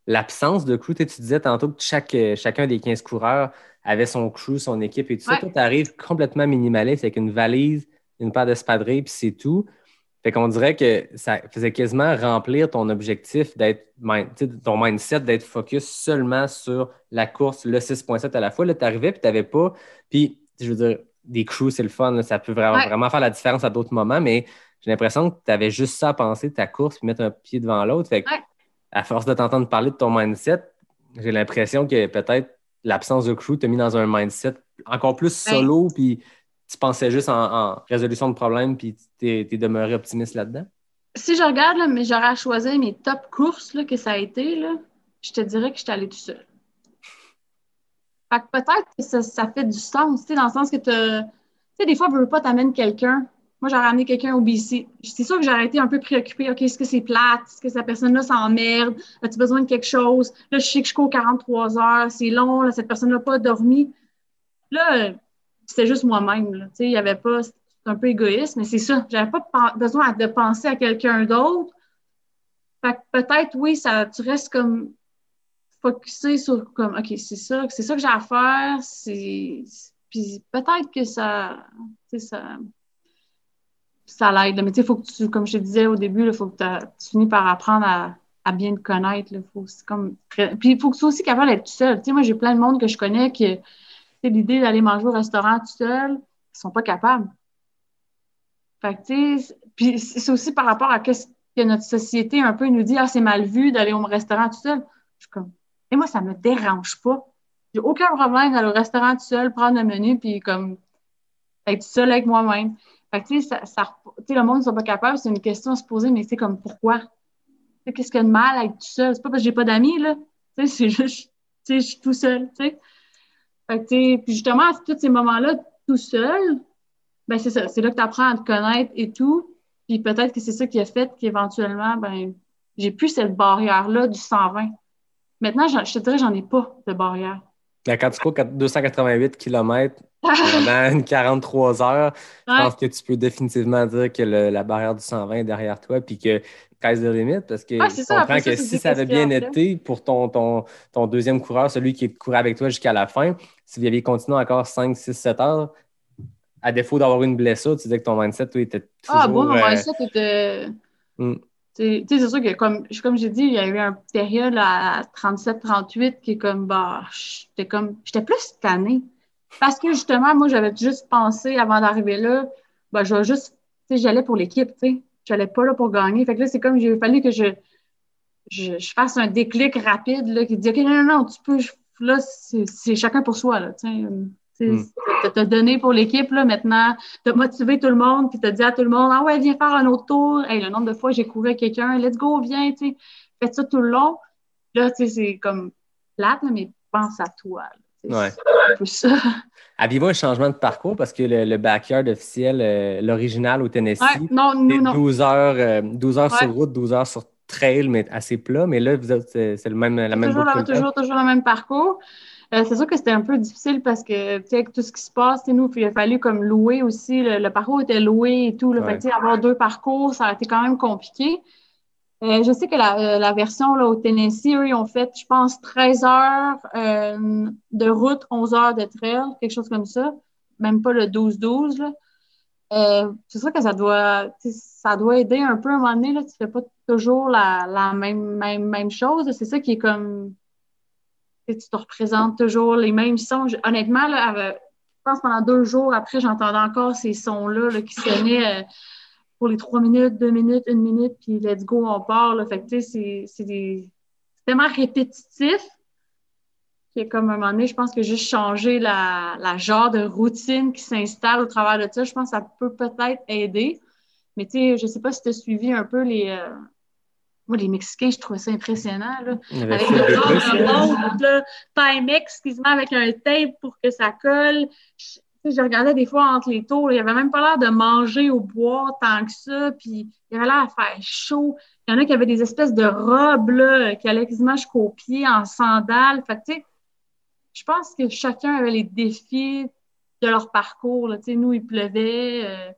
l'absence de crew, tu disais tantôt que chaque, chacun des 15 coureurs avait son crew, son équipe et tout ça. Toi, tu arrives complètement minimaliste avec une valise, une paire d'espadrilles, puis c'est tout. Fait qu'on dirait que ça faisait quasiment remplir ton objectif d'être, ton mindset d'être focus seulement sur la course, le 6.7 à la fois. Là, tu arrivais puis tu n'avais pas. Puis, je veux dire, des crews, c'est le fun. ça peut vraiment, vraiment, faire la différence à d'autres moments, mais j'ai l'impression que tu avais juste ça à penser, ta course, puis mettre un pied devant l'autre. Fait à force de t'entendre parler de ton mindset, j'ai l'impression que peut-être l'absence de crew t'a mis dans un mindset encore plus solo, puis tu pensais juste en, résolution de problèmes puis tu es, demeuré optimiste là-dedans? Si je regarde, mais j'aurais choisi mes top courses là, que ça a été, là, je te dirais que je suis allée tout seul. Fait que peut-être que ça, fait du sens, dans le sens que tu sais, des fois, veux pas t'amener quelqu'un. Moi, j'aurais amené quelqu'un au BC. C'est sûr que j'aurais été un peu préoccupée. OK, est-ce que c'est plate? Est-ce que cette personne-là s'emmerde? As-tu besoin de quelque chose? Là, je sais que je cours 43 heures. C'est long. Cette personne n'a pas dormi. Là, c'était juste moi-même. Il n'y avait pas. C'est un peu égoïste, mais c'est ça. J'avais pas besoin de penser à quelqu'un d'autre. Fait peut-être, oui, ça, tu restes comme focusé sur comme OK, c'est ça, c'est ça que j'ai à faire. Puis peut-être que ça. ça ça l'aide. Mais tu sais, faut que tu, comme je te disais au début, il faut que tu finis par apprendre à, bien te connaître. Faut, Puis il faut que tu sois aussi capable d'être tout seul. Tu sais, moi, j'ai plein de monde que je connais qui, l'idée d'aller manger au restaurant tout seul, ils sont pas capables. Puis c'est aussi par rapport à ce que notre société un peu nous dit, ah, c'est mal vu d'aller au restaurant tout seul. Je suis comme, et moi, ça me dérange pas. J'ai aucun problème d'aller au restaurant tout seul, prendre le menu, puis comme, être seul avec moi-même. Fait tu sais, ça, ça- le monde ne sont pas capables, c'est une question à se poser, mais c'est comme, pourquoi? Qu'est-ce qu'il y a de mal à être tout seul? C'est pas parce que j'ai pas d'amis, là. C'est juste, tu sais, je suis tout seul. Fait que, puis justement, à tous ces moments-là, tout seul, ben c'est ça, c'est là que tu apprends à te connaître et tout. Puis peut-être que c'est ça qui a fait qu'éventuellement, ben, j'ai plus cette barrière-là du 120. Maintenant, je te dirais, j'en ai pas de barrière. Mais Quand tu cours 288 km pendant une 43 heures, je Ouais. pense que tu peux définitivement dire que le- la barrière du 120 est derrière toi puis que sky's the limit parce que c'est je comprends ça, que si ça avait bien été pour ton, ton, ton deuxième coureur, celui qui courait avec toi jusqu'à la fin, si vous aviez continué encore 5, 6, 7 heures, à défaut d'avoir une blessure, tu disais que ton mindset, toi, était toujours... Ah, bon, mon euh, mindset était. Hmm. Tu sais, c'est sûr que, comme, comme j'ai dit, il y a eu une période à 37-38 qui est comme, bah, j'étais comme, j'étais plus tannée. Parce que justement, moi, j'avais juste pensé avant d'arriver là, bah, je vais juste, tu sais, j'allais pour l'équipe, tu sais. J'allais pas là pour gagner. Fait que là, c'est comme, il a fallu que je, je, je fasse un déclic rapide, là, qui dit, OK, non, non, non, tu peux, là, c'est chacun pour soi, là, tu sais. Tu sais, Hmm. t'as- T'as donné pour l'équipe, là, maintenant, t'as motivé tout le monde, puis t'as dit à tout le monde, ah ouais, viens faire un autre tour. Hey, le nombre de fois j'ai couru quelqu'un, let's go, viens, tu sais. Faites ça tout le long. Là, tu sais, c'est comme plate, mais pense à toi. Ouais. C'est un peu ça. Aviez-vous un changement de parcours? Parce que le, le backyard officiel, euh, l'original au Tennessee, Ouais, non, c'est nous, non. 12 heures, euh, 12 heures Ouais. sur route, 12 heures sur trail, mais assez plat. Mais là, vous êtes- c'est c'est le même, la même toujours, toujours, toujours le même parcours. Euh, c'est sûr que c'était un peu difficile parce que, tu sais, avec tout ce qui se passe, nous, il a fallu comme louer aussi. Le, le parcours était loué et tout. Là, Ouais. Fait avoir deux parcours, ça a été quand même compliqué. Euh, je sais que la, euh, la version là, au Tennessee, eux, ils ont fait, je pense, 13 heures euh, de route, 11 heures de trail, quelque chose comme ça. Même pas le 12-12. là. Euh, c'est sûr que ça doit, ça doit aider un peu à un moment donné. Là, tu fais pas toujours la, la même, même, même chose. C'est ça qui est comme tu te représentes toujours les mêmes sons. Honnêtement, là, avec- je pense pendant deux jours après, j'entendais encore ces sons-là là, qui sonnaient euh, pour les trois minutes, deux minutes, une minute, puis let's go, on part. Là. Fait que, c'est- c'est des- c'est tellement répétitif que, comme à un moment donné, je pense que juste changer la, la genre de routine qui s'installe au travers de ça, je pense que ça peut peut-être aider. Mais tu sais, je sais pas si tu as suivi un peu les... euh, Moi, les Mexicains, je trouvais ça impressionnant. Là avec le genre de là. montre, là, Timex met avec un tape pour que ça colle. Je, tu sais, je regardais des fois entre les tours, il avait même pas l'air de manger ou boire tant que ça, puis il avait l'air à faire chaud. Il y en a qui avaient des espèces de robes là, qui allaient quasiment jusqu'aux pieds en sandales. Fait que, tu sais, je pense que chacun avait les défis de leur parcours. Là. Nous, il pleuvait. euh,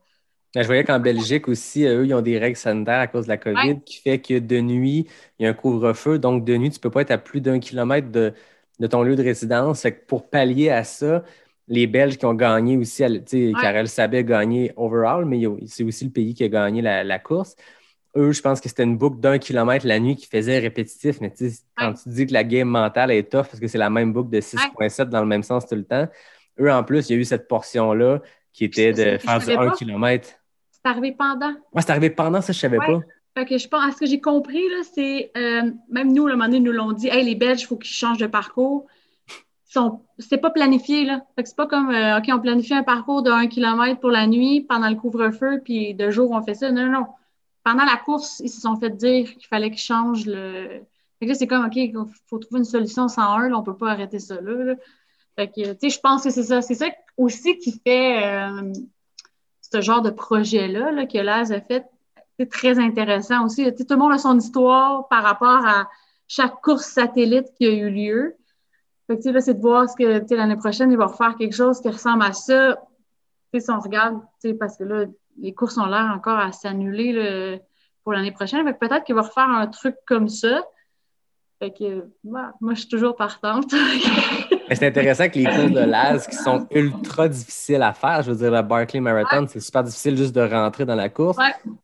Ben, Je voyais qu'en Belgique aussi, euh, eux, ils ont des règles sanitaires à cause de la COVID Ouais. qui fait que de nuit, il y a un couvre-feu. Donc, de nuit, tu ne peux pas être à plus d'un kilomètre de, de ton lieu de résidence. Fait que pour pallier à ça, les Belges qui ont gagné aussi, tu sais, Ouais. Karel Sabet a gagné overall, mais c'est aussi le pays qui a gagné la, la course. Eux, je pense que c'était une boucle d'un kilomètre la nuit qui faisait répétitif. Mais tu sais, quand tu dis que la game mentale est tough parce que c'est la même boucle de 6.7 dans le même sens tout le temps, eux, en plus, il y a eu cette portion-là qui était de faire du savais 1 pas. km. c'est arrivé pendant. Ouais, c'est arrivé pendant ça, je savais Ouais. pas. Fait que je pense, à ce que j'ai compris, là, c'est, euh, même nous, le moment donné, nous l'ont dit, hey, les Belges, il faut qu'ils changent de parcours. Sont, c'est pas planifié, là. Fait que c'est pas comme, euh, OK, on planifie un parcours de 1 km pour la nuit pendant le couvre-feu, puis de jour, on fait ça. Non, non, non. Pendant la course, ils se sont fait dire qu'il fallait qu'ils changent le. Fait que là, c'est comme, OK, il faut trouver une solution 101, là, on peut pas arrêter ça, là. Fait que, tu sais, je pense que c'est ça. C'est ça aussi qui fait euh, ce genre de projet-là, là, que Laz a fait c'est très intéressant aussi. Tout le monde a son histoire par rapport à chaque course satellite qui a eu lieu. C'est de voir ce que l'année prochaine, il va refaire quelque chose qui ressemble à ça. Si on regarde, parce que là, les courses ont l'air encore à s'annuler pour l'année prochaine. Fait que peut-être qu'il va refaire un truc comme ça. Fait que, bah, moi, je suis toujours partante. c'est intéressant que les courses de Laz qui sont ultra difficiles à faire, je veux dire, le Barclay Marathon, c'est super difficile juste de rentrer dans la course.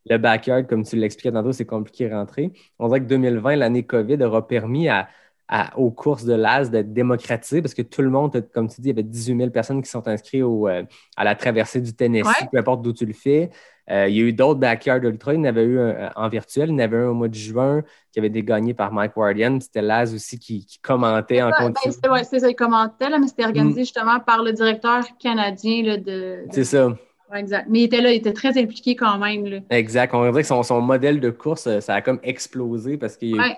Le backyard, comme tu l'expliquais tantôt, c'est compliqué de rentrer. On dirait que 2020, l'année COVID, aura permis à, aux courses de Laz d'être démocratisées parce que tout le monde, comme tu dis, il y avait 18 000 personnes qui sont inscrites au, euh, à la traversée du Tennessee, peu importe d'où tu le fais. Euh, il y a eu d'autres backyard ultra. Il y en avait eu un, euh, en virtuel. Il y en avait un au mois de juin qui avait été gagné par Mike Wardian. C'était Laz aussi qui, commentait en ben, continu. Ben, c'est ça, il commentait, là, mais c'était organisé mm. justement par le directeur canadien là, de. C'est ça. exact. Mais il était là, il était très impliqué quand même. Là. Exact. On dirait que son, son, modèle de course, ça a comme explosé parce qu'il y, a eu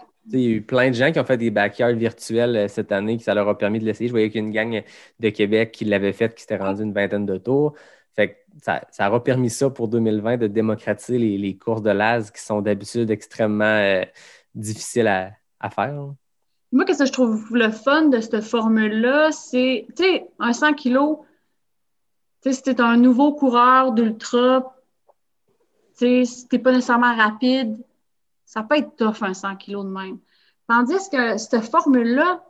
plein de gens qui ont fait des backyards virtuels cette année, qui ça leur a permis de l'essayer. Je voyais qu'il y a une gang de Québec qui l'avait fait, qui s'était rendu une vingtaine de tours. Ça, ça, aura permis ça pour 2020 de démocratiser les, courses de l'AS qui sont d'habitude extrêmement euh, difficiles à, faire. Moi, qu'est-ce que je trouve le fun de cette formule-là, c'est, tu sais, un 100 kg, tu sais, un nouveau coureur d'ultra, tu sais, pas nécessairement rapide, ça peut être tough un 100 kg de même. Tandis que cette formule-là,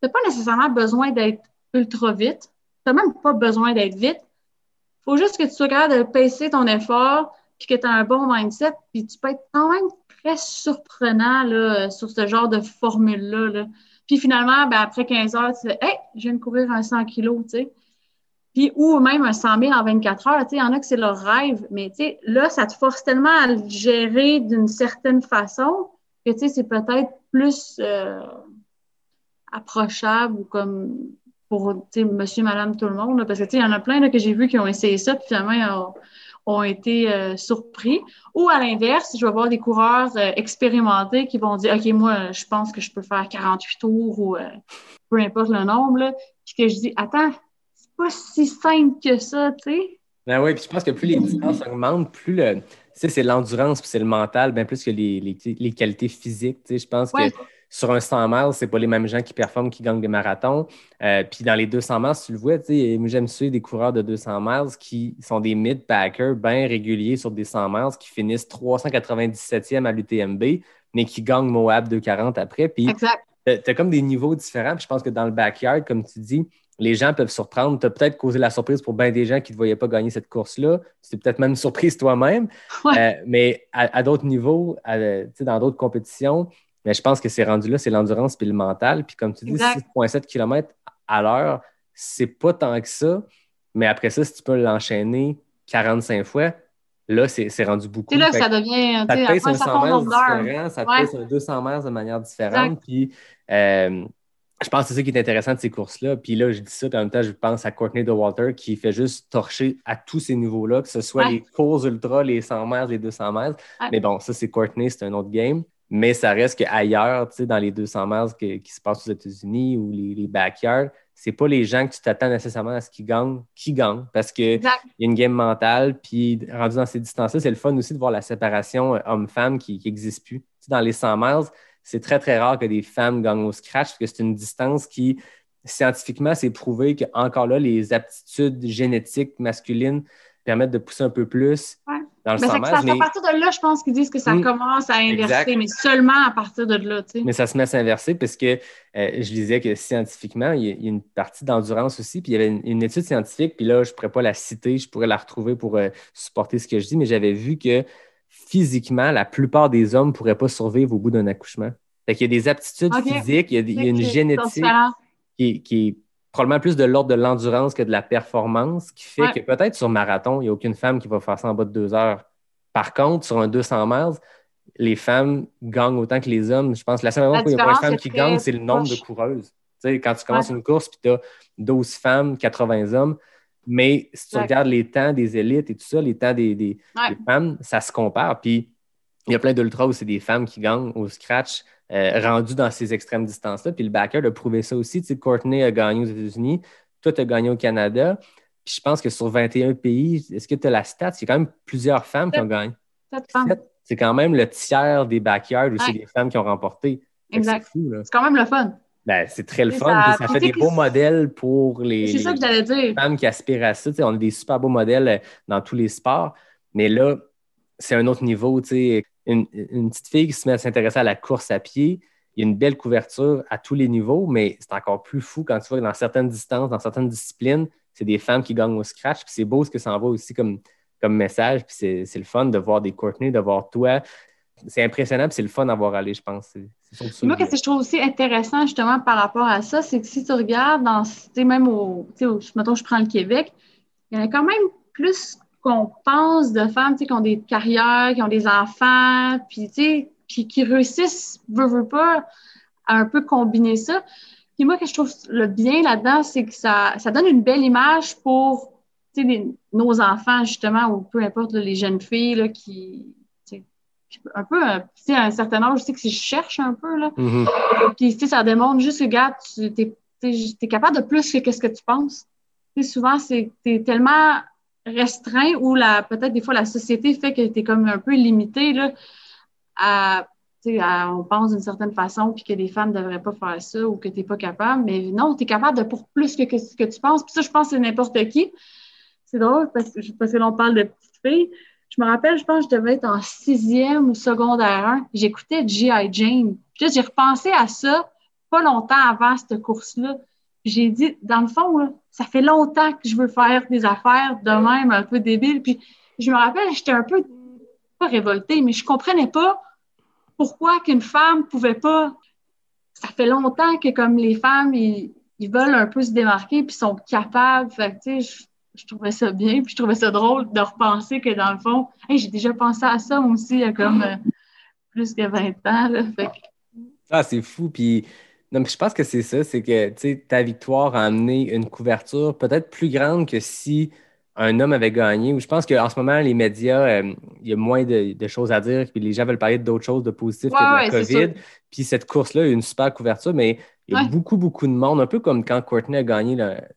t'as pas nécessairement besoin d'être ultra vite, t'as même pas besoin d'être vite, faut juste que tu sois capable de pacer ton effort, puis que tu as un bon mindset, puis tu peux être quand même très surprenant là, sur ce genre de formule-là. Puis finalement, ben, après 15 heures, tu fais Hey, je viens de courir un 100 kilos, tu sais. Puis, ou même un 100 000 en 24 heures, tu sais, il y en a que c'est leur rêve, mais tu sais, là, ça te force tellement à le gérer d'une certaine façon que, tu sais, c'est peut-être plus euh, approchable ou comme pour monsieur, madame, tout le monde. parce que il y en a plein que j'ai vu qui ont essayé ça, puis finalement, ont, été euh, surpris. Ou à l'inverse, je vais voir des coureurs euh, expérimentés qui vont dire OK, moi, je pense que je peux faire 48 tours ou euh, peu importe le nombre. Là, puis que je dis Attends, pas si simple que ça, tu sais. Ben oui, puis je pense que plus les distances augmentent, plus le. c'est l'endurance puis c'est le mental, bien plus que les, les, qualités physiques. Je pense que sur un 100 miles, c'est pas les mêmes gens qui performent qui gagnent des marathons. Euh, puis dans les 200 miles, tu le vois, j'aime suivre des coureurs de 200 miles qui sont des mid-packers bien réguliers sur des 100 miles qui finissent 397e à l'UTMB, mais qui gagnent Moab 240 après. Puis tu as comme des niveaux différents. Puis je pense que dans le backyard, comme tu dis, les gens peuvent surprendre. Tu as peut-être causé la surprise pour bien des gens qui ne te voyaient pas gagner cette course-là. C'est peut-être même une surprise toi-même. Euh, mais à, d'autres niveaux, dans d'autres compétitions, mais je pense que c'est rendu là, c'est l'endurance puis le mental. Puis comme tu dis, 6,7 km à l'heure, c'est pas tant que ça. Mais après ça, si tu peux l'enchaîner 45 fois, là, c'est rendu beaucoup. C'est là que ça devient. Ça te pèse un 100 mètres différent, ça te pèse un 200 mètres de manière différente. Puis euh, je pense que c'est ça qui est intéressant de ces courses-là. Puis là, je dis ça, en même temps, je pense à Courtney DeWalter qui fait juste torcher à tous ces niveaux-là, que ce soit les courses ultra, les 100 mètres, les 200 mètres. Mais bon, ça, c'est Courtney, c'est un autre game. Mais ça reste qu'ailleurs, tu sais, dans les 200 miles qui se passent aux États-Unis ou les, les backyards, c'est pas les gens que tu t'attends nécessairement à ce qu'ils gagnent qui gagnent parce qu'il y a une game mentale. Puis rendu dans ces distances-là, c'est le fun aussi de voir la séparation euh, homme-femme qui n'existe plus. Tu sais, dans les 100 miles, c'est très, très rare que des femmes gagnent au scratch parce que c'est une distance qui, scientifiquement, c'est prouvé qu'encore là, les aptitudes génétiques masculines permettent de pousser un peu plus dans le 100 C'est à partir de là, je pense qu'ils disent que ça hmm. commence à inverser, mais seulement à partir de là. Mais ça se met à s'inverser parce que euh, je disais que scientifiquement, il y, a, une partie d'endurance aussi. Puis il y avait une, étude scientifique, puis là, je ne pourrais pas la citer, je pourrais la retrouver pour euh, supporter ce que je dis, mais j'avais vu que physiquement, la plupart des hommes ne pourraient pas survivre au bout d'un accouchement. Fait qu'il y a des aptitudes physiques, il y a, une génétique qui, qui est probablement plus de l'ordre de l'endurance que de la performance, qui fait que peut-être sur marathon, il n'y a aucune femme qui va faire ça en bas de deux heures. Par contre, sur un 200 miles, les femmes gagnent autant que les hommes. Je pense que la seule raison où il y a moins de femmes qui gagnent, c'est le nombre de coureuses. Tu sais, quand tu commences une course, puis tu as 12 femmes, 80 hommes, mais si tu regardes les temps des élites et tout ça, les temps des, des femmes, ça se compare. Puis il y a plein d'ultras où c'est des femmes qui gagnent au scratch euh, rendu dans ces extrêmes distances-là. Puis le backer a prouvé ça aussi. Tu sais, Courtney a gagné aux États-Unis, toi, tu as gagné au Canada. Puis je pense que sur 21 pays, est-ce que tu as la stat? Il y a quand même plusieurs femmes qui ont gagné. C'est quand même le tiers des backyards où c'est des femmes qui ont remporté. Exact. C'est quand même le fun. Ben, c'est très le fun. Ça, fait des beaux modèles pour les, femmes qui aspirent à ça. on a des super beaux modèles euh, dans tous les sports. Mais là, c'est un autre niveau. Une, une, petite fille qui se met à s'intéresser à la course à pied, il y a une belle couverture à tous les niveaux, mais c'est encore plus fou quand tu vois que dans certaines distances, dans certaines disciplines, c'est des femmes qui gagnent au scratch. Puis c'est beau ce que ça envoie aussi comme, comme message. Puis c'est le fun de voir des Courtney, de voir toi. C'est impressionnant, c'est le fun d'avoir allé, je pense. Moi, ce que je trouve aussi intéressant justement par rapport à ça, c'est que si tu regardes dans, même au, mettons, je prends le Québec, il y en a quand même plus qu'on pense de femmes qui ont des carrières, qui ont des enfants, puis, puis qui réussissent, veut, veut pas, à un peu combiner ça. Puis moi, ce que je trouve le bien là-dedans, c'est que ça, ça donne une belle image pour nos enfants, justement, ou peu importe les jeunes filles là, qui, un peu, à un certain âge, je sais que si je cherche un peu, là, mm-hmm. puis ça démontre juste que, regarde, tu es, capable de plus que ce que tu penses. souvent, c'est es tellement restreint ou peut-être des fois la société fait que tu es comme un peu limité là, à, on pense d'une certaine façon puis que les femmes ne devraient pas faire ça ou que tu n'es pas capable. Mais non, tu es capable de pour plus que, ce que tu penses. Puis ça, je pense que c'est n'importe qui. C'est drôle parce que, parce que l'on parle de petites filles. Je me rappelle, je pense que je devais être en sixième ou secondaire 1. J'écoutais G.I. Jane. J'ai repensé à ça pas longtemps avant cette course-là j'ai dit, dans le fond, ça fait longtemps que je veux faire des affaires de même, un peu débiles. Puis je me rappelle, j'étais un peu, pas révoltée, mais je comprenais pas pourquoi qu'une femme pouvait pas. Ça fait longtemps que comme les femmes, ils, veulent un peu se démarquer puis sont capables je trouvais ça bien, puis je trouvais ça drôle de repenser que dans le fond, j'ai déjà pensé à ça aussi il y a comme euh, plus que 20 ans. Là, fait. Ah, c'est fou, puis. Non, mais je pense que c'est ça, c'est que ta victoire a amené une couverture peut-être plus grande que si un homme avait gagné. Je pense qu'en ce moment, les médias, euh, il y a moins de, choses à dire, puis les gens veulent parler d'autres choses de positif que de la COVID. Puis cette course-là a eu une super couverture, mais il y a beaucoup, beaucoup de monde, un peu comme quand Courtney a gagné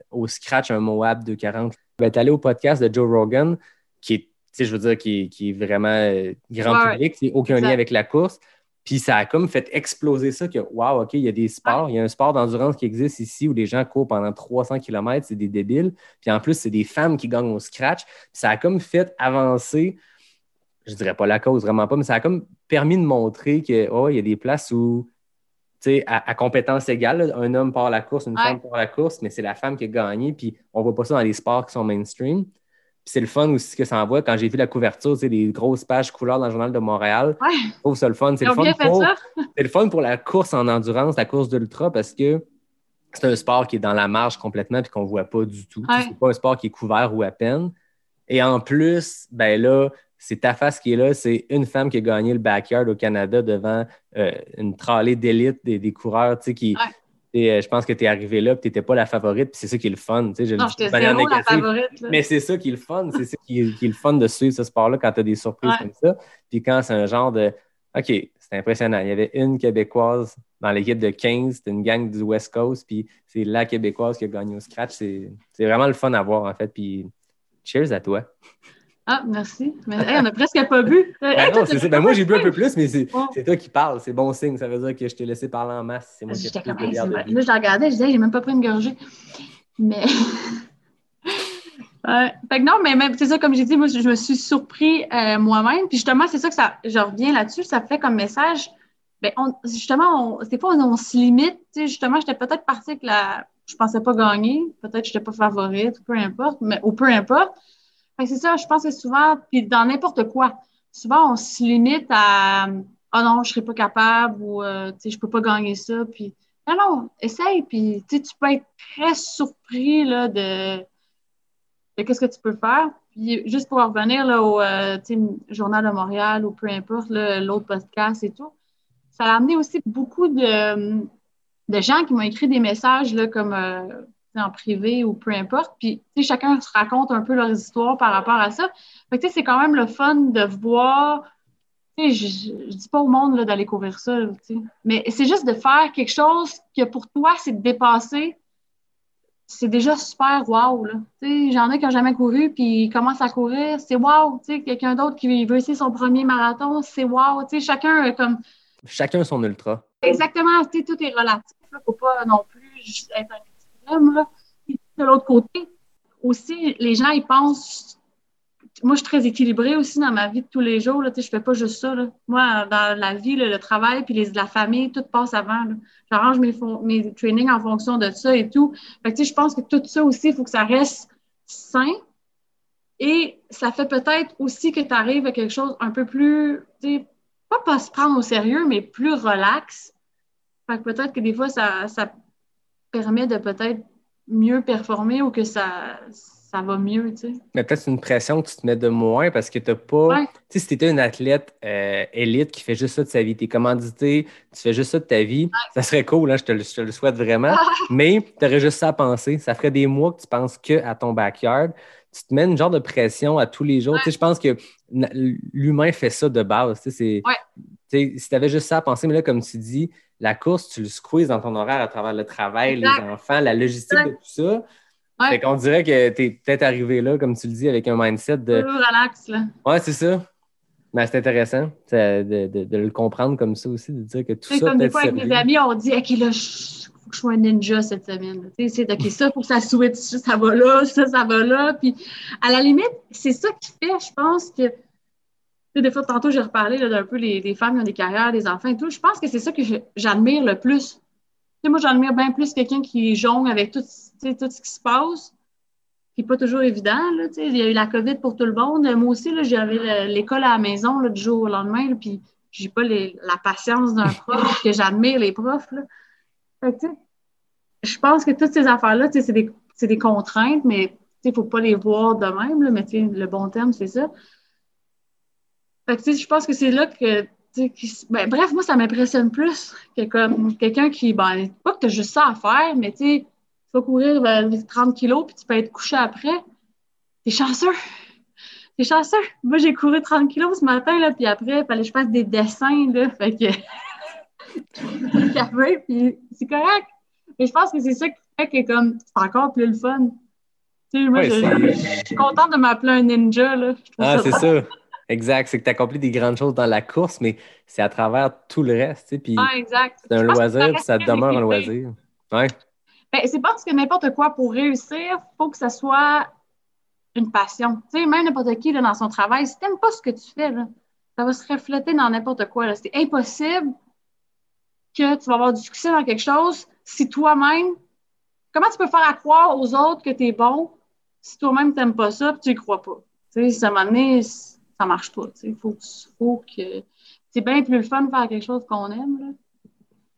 au scratch un Moab 240 ben, tu allé au podcast de Joe Rogan, qui est, je veux dire, qui, qui est vraiment euh, grand ouais, public, c'est aucun lien avec la course. Puis ça a comme fait exploser ça que, wow, OK, il y a des sports, il y a un sport d'endurance qui existe ici où les gens courent pendant 300 km, c'est des débiles. Puis en plus, c'est des femmes qui gagnent au scratch. Puis ça a comme fait avancer, je dirais pas la cause, vraiment pas, mais ça a comme permis de montrer que, oh, il y a des places où sais, à, compétence égale, un homme part la course, une femme part la course, mais c'est la femme qui a gagné. Puis on voit pas ça dans les sports qui sont mainstream c'est le fun aussi que ça envoie. Quand j'ai vu la couverture, c'est des grosses pages couleurs dans le journal de Montréal. Je trouve ça le fun. C'est le fun, pour, le fun pour la course en endurance, la course d'ultra, parce que c'est un sport qui est dans la marge complètement et qu'on ne voit pas du tout. C'est pas un sport qui est couvert ou à peine. Et en plus, ben là, c'est ta face qui est là. C'est une femme qui a gagné le backyard au Canada devant euh, une tralée d'élite des, des, coureurs qui, euh, je pense que tu es arrivé là, tu n'étais pas la favorite, puis c'est ça qui est le fun. Je non, j'étais zéro la favorite. Mais c'est ça qui est le fun. C'est ça qui est, le fun de suivre ce sport-là quand tu as des surprises comme ça. Puis quand c'est un genre de OK, c'est impressionnant. Il y avait une Québécoise dans l'équipe de 15, c'était une gang du West Coast, puis c'est la Québécoise qui a gagné au scratch. C'est vraiment le fun à voir, en fait. Puis cheers à toi. Ah, merci. Mais, on a presque pas bu. Ben non, c'est ça. Ben, moi, j'ai bu un peu plus, mais c'est toi qui parles. C'est bon signe. Ça veut dire que je t'ai laissé parler en masse. C'est moi qui ai plus de Là, je la regardais, je disais, j'ai même pas pris une gorgée. Mais. ouais. Fait que non, mais même, c'est ça, comme j'ai dit, moi, je me suis surpris euh, moi-même. Puis justement, c'est ça que ça, je reviens là-dessus, ça fait comme message. Ben, on, justement, on, des fois, on, se limite. Justement, j'étais peut-être partie avec la. Je pensais pas gagner. Peut-être que je n'étais pas favorite, peu importe, mais, ou peu importe c'est ça, je pense que souvent, puis dans n'importe quoi, souvent on se limite à oh non, je serais pas capable ou euh, je peux pas gagner ça. Puis non, non, essaye, puis tu peux être très surpris là, de, de qu'est-ce que tu peux faire. Puis juste pour revenir là, au euh, Journal de Montréal ou peu importe, l'autre podcast et tout, ça a amené aussi beaucoup de, de gens qui m'ont écrit des messages là, comme euh, en privé ou peu importe. Puis, chacun se raconte un peu leur histoire par rapport à ça. Fait que, c'est quand même le fun de voir. Je, je dis pas au monde d'aller courir ça, mais c'est juste de faire quelque chose que pour toi, c'est de dépasser. C'est déjà super wow. J'en ai qui n'ont jamais couru, puis ils commencent à courir. C'est wow. Quelqu'un d'autre qui veut essayer son premier marathon, c'est wow. Chacun comme. Chacun son ultra. Exactement. Tout est relatif. Il ne faut pas non plus être de l'autre côté, aussi, les gens, ils pensent moi, je suis très équilibrée aussi dans ma vie de tous les jours. Là, je fais pas juste ça. Là. Moi, dans la vie, le travail puis les, la famille, tout passe avant. J'arrange mes, mes trainings en fonction de ça et tout. Fait que, je pense que tout ça aussi, il faut que ça reste sain. Et ça fait peut-être aussi que tu arrives à quelque chose un peu plus, pas pas se prendre au sérieux, mais plus relax. Peut-être que des fois, ça permet de peut-être mieux performer ou que ça, ça va mieux, tu sais. Mais peut-être une pression que tu te mets de moins parce que tu n'as pas. Tu sais, si tu étais une athlète euh, élite qui fait juste ça de sa vie, tu es commandité, tu fais juste ça de ta vie, ça serait cool, hein, je, te le, je, te le, souhaite vraiment. mais tu aurais juste ça à penser. Ça ferait des mois que tu penses que à ton backyard. Tu te mets une genre de pression à tous les jours. Tu sais, je pense que l'humain fait ça de base. Sais, si tu avais juste ça à penser, mais là, comme tu dis, la course, tu le squeezes dans ton horaire à travers le travail, les enfants, la logistique de tout ça. Ouais. Fait qu'on dirait que tu es peut-être arrivé là, comme tu le dis, avec un mindset de. relax, là. Ouais, c'est ça. Mais c'est intéressant de, de, de, le comprendre comme ça aussi, de dire que tout ça. Comme des fois, avec mes amis, on dit, OK, là, que je sois un ninja cette semaine. C'est OK, ça, faut que ça switch, ça va là, ça, ça va là. Puis, à la limite, c'est ça qui fait, je pense, que. Des fois, tantôt, j'ai reparlé d'un peu les, femmes qui ont des carrières, des enfants et tout. Je pense que c'est ça que j'admire le plus. Moi, j'admire bien plus quelqu'un qui jongle avec tout tout ce qui se passe, qui n'est pas toujours évident. Il y a eu la COVID pour tout le monde. Moi aussi, j'avais l'école à la maison là, du jour au lendemain, là, puis j'ai pas la patience d'un prof, que j'admire les profs. Là. Je pense que toutes ces affaires-là, c'est des, des, contraintes, mais il ne faut pas les voir de même, là, mais le bon terme, c'est ça. Fait que, je pense que c'est là que ben, bref, moi, ça m'impressionne plus que comme quelqu'un qui, ben, pas que tu as juste ça à faire, mais tu vas courir 30 kilos puis tu peux être couché après. T'es chanceux. T'es chanceux. Moi, j'ai couru 30 kilos ce matin, là, puis après, il fallait que je fasse des dessins, là. Fait que. puis c'est correct. Mais je pense que c'est ça qui fait que, comme, c'est encore plus le fun. Tu sais, moi, je, suis contente de m'appeler un ninja, là. Ah, c'est ça. Exact, c'est que tu accomplis des grandes choses dans la course, mais c'est à travers tout le reste. Tu sais, puis ah, exact. C'est un loisir, puis ça demeure un loisir. Ouais. Ben, c'est parce que n'importe quoi pour réussir, il faut que ça soit une passion. Tu sais, même n'importe qui là, dans son travail, si tu n'aimes pas ce que tu fais, là, ça va se refléter dans n'importe quoi. C'est impossible que tu vas avoir du succès dans quelque chose si toi-même, comment tu peux faire à croire aux autres que tu es bon si toi-même tu n'aimes pas ça et tu n'y crois pas? Tu sais, ça m'a donné, ça marche pas. Il faut, faut que. C'est bien plus le fun de faire quelque chose qu'on aime. Là.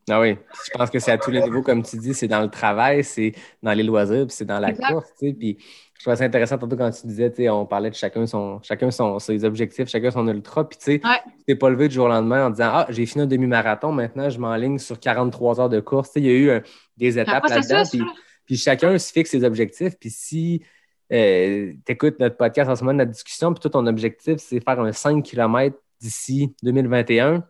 Ah oui, je pense que c'est à tous les niveaux, comme tu dis, c'est dans le travail, c'est dans les loisirs, puis c'est dans la course. Puis je trouvais ça intéressant tantôt quand tu disais, on parlait de chacun son chacun son, ses objectifs, chacun son ultra. Puis tu sais, tu t'es pas levé du jour au lendemain en disant Ah, j'ai fini un demi-marathon, maintenant je m'enligne sur 43 heures de course. il y a eu euh, des étapes là-dedans. Puis, puis, chacun se fixe ses objectifs. Puis si euh, tu écoutes notre podcast en ce moment, notre discussion, puis toi, ton objectif, c'est faire un 5 km d'ici 2021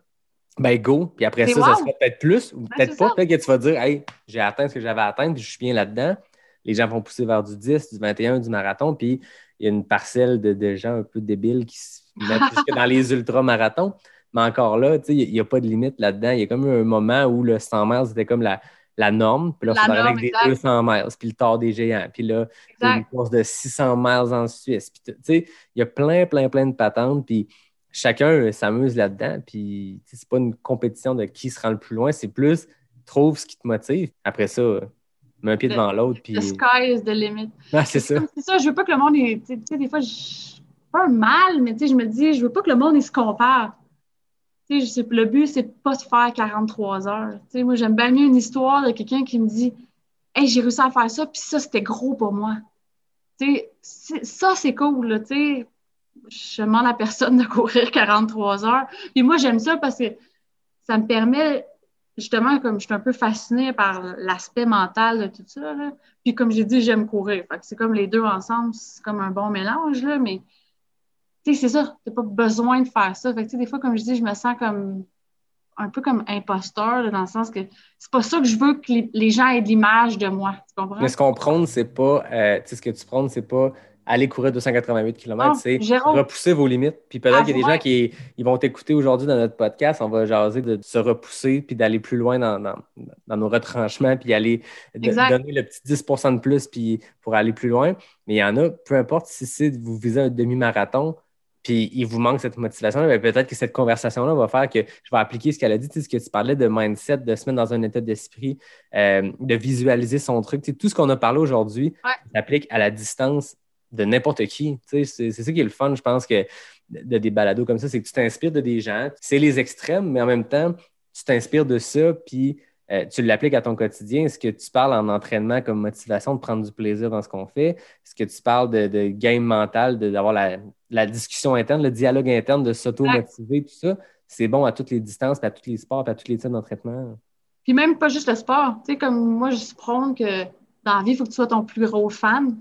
ben go. Puis après ça, ça sera peut-être plus ou peut-être pas. Peut-être que tu vas dire, hey, j'ai atteint ce que j'avais atteint, puis je suis bien là-dedans. Les gens vont pousser vers du 10, du 21, du marathon, puis il y a une parcelle de, gens un peu débiles qui se mettent jusque dans les ultra-marathons. Mais encore là, il n'y a, pas de limite là-dedans. Il y a comme un moment où le 100 miles, c'était comme la, la norme. Puis là, on avec des 200 miles, puis le tort des géants. Puis là, une course de 600 miles en Suisse. Puis, il y a plein, plein, plein de patentes. Puis chacun s'amuse là-dedans. Puis c'est pas une compétition de qui se rend le plus loin, c'est plus trouve ce qui te motive. Après ça, mets un pied devant l'autre. Puis... The sky is the limit. Ah, c'est ça. C'est ça, je veux pas que le monde. Tu sais, des fois, je... pas un mal, mais tu sais, je me dis, je veux pas que le monde il se compare. Tu sais, le but, c'est pas se faire 43 heures. Tu sais, moi, j'aime bien mieux une histoire de quelqu'un qui me dit Hey, j'ai réussi à faire ça, puis ça, c'était gros pour moi. Tu sais, ça, c'est cool, tu sais je demande à personne de courir 43 heures. Puis moi, j'aime ça parce que ça me permet, justement, comme je suis un peu fascinée par l'aspect mental de tout ça. Puis comme j'ai dit, j'aime courir. Fait c'est comme les deux ensemble, c'est comme un bon mélange, là, mais tu sais, c'est ça, t'as pas besoin de faire ça. Fait que, des fois, comme je dis, je me sens comme un peu comme imposteur, dans le sens que c'est pas ça que je veux que les, gens aient l'image de moi. Tu comprends? Mais ce qu'on prône, c'est pas, euh, tu sais, ce que tu prônes, c'est pas aller courir 288 km, Oh, c'est repousser vos limites. Puis peut-être Ah, qu'il y a des gens qui ils vont t'écouter aujourd'hui dans notre podcast. On va jaser de se repousser puis d'aller plus loin dans, dans- dans nos retranchements puis aller de- donner le petit 10% de plus puis pour aller plus loin. Mais il y en a, peu importe si c'est vous visez un demi-marathon, puis il vous manque cette motivation, ben peut-être que cette conversation-là va faire que je vais appliquer ce qu'elle a dit, tu sais, ce que tu parlais de mindset, de se mettre dans un état d'esprit, euh, de visualiser son truc. Tu sais, tout ce qu'on a parlé aujourd'hui Ouais. s'applique à la distance de n'importe qui. C'est ça qui est le fun, je pense, que de, de des balados comme ça, c'est que tu t'inspires de des gens. C'est les extrêmes, mais en même temps, tu t'inspires de ça, puis euh, tu l'appliques à ton quotidien. Est-ce que tu parles en entraînement comme motivation de prendre du plaisir dans ce qu'on fait? Est-ce que tu parles de, game mental, d'avoir la, discussion interne, le dialogue interne, de s'auto-motiver, tout ça? C'est bon à toutes les distances, à tous les sports, à tous les types d'entraînement. Puis même pas juste le sport. Tu sais, comme moi, je prône que dans la vie, il faut que tu sois ton plus gros fan.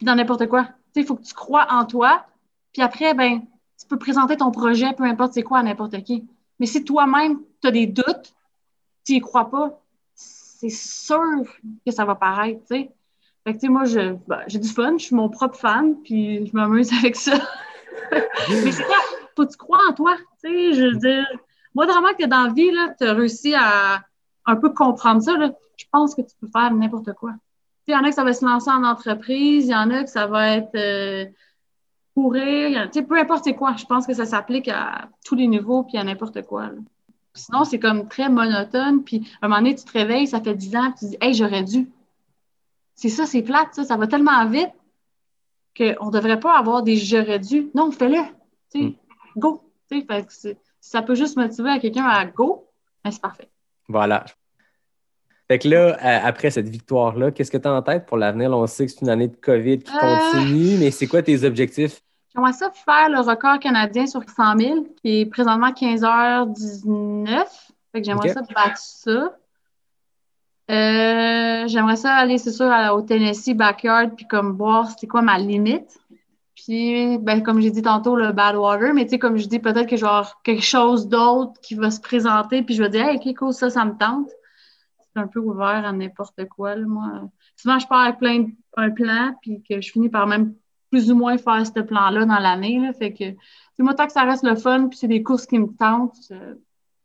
Puis dans n'importe quoi. Il faut que tu crois en toi. Puis après, ben, tu peux présenter ton projet, peu importe c'est quoi, à n'importe qui. Mais si toi-même, tu as des doutes, tu n'y crois pas, c'est sûr que ça va paraître, tu sais. Fait que, tu sais, moi, ben, j'ai du fun, je suis mon propre fan, puis je m'amuse avec ça. Mais c'est ça, faut que tu crois en toi, tu sais, je veux dire. Moi, vraiment que dans la vie, tu as réussi à un peu comprendre ça, là, je pense que tu peux faire n'importe quoi. Il y en a que ça va se lancer en entreprise, il y en a que ça va être euh, courir, tu sais, peu importe c'est quoi. Je pense que ça s'applique à tous les niveaux puis à n'importe quoi. là. Sinon, c'est comme très monotone. Puis à un moment donné, tu te réveilles, ça fait 10 ans, puis tu dis Hey, j'aurais dû. C'est ça, c'est plate, ça. Ça va tellement vite qu'on ne devrait pas avoir des j'aurais dû. Non, fais-le. Mm. Go. Fait que si ça peut juste motiver à quelqu'un à go, ben, c'est parfait. Voilà. Fait que là, euh, après cette victoire-là, qu'est-ce que tu as en tête pour l'avenir? On sait que c'est une année de COVID qui Euh. continue, mais c'est quoi tes objectifs? J'aimerais ça faire le record canadien sur 100 000, qui est présentement 15h19. Fait que j'aimerais ça battre ça. Euh, j'aimerais ça aller, c'est sûr, au Tennessee backyard, puis comme voir c'est quoi ma limite. Puis, ben, comme j'ai dit tantôt, le Badwater, mais tu sais, comme je dis, peut-être que je vais avoir quelque chose d'autre qui va se présenter, puis je vais dire, hey, ok, cool, ça, ça me tente. Un peu ouvert à n'importe quoi, là, moi. Souvent, je pars avec plein de, un plan, puis que je finis par même plus ou moins faire ce plan-là dans l'année. Fait que, moi, tant que ça reste le fun, puis c'est des courses qui me tentent,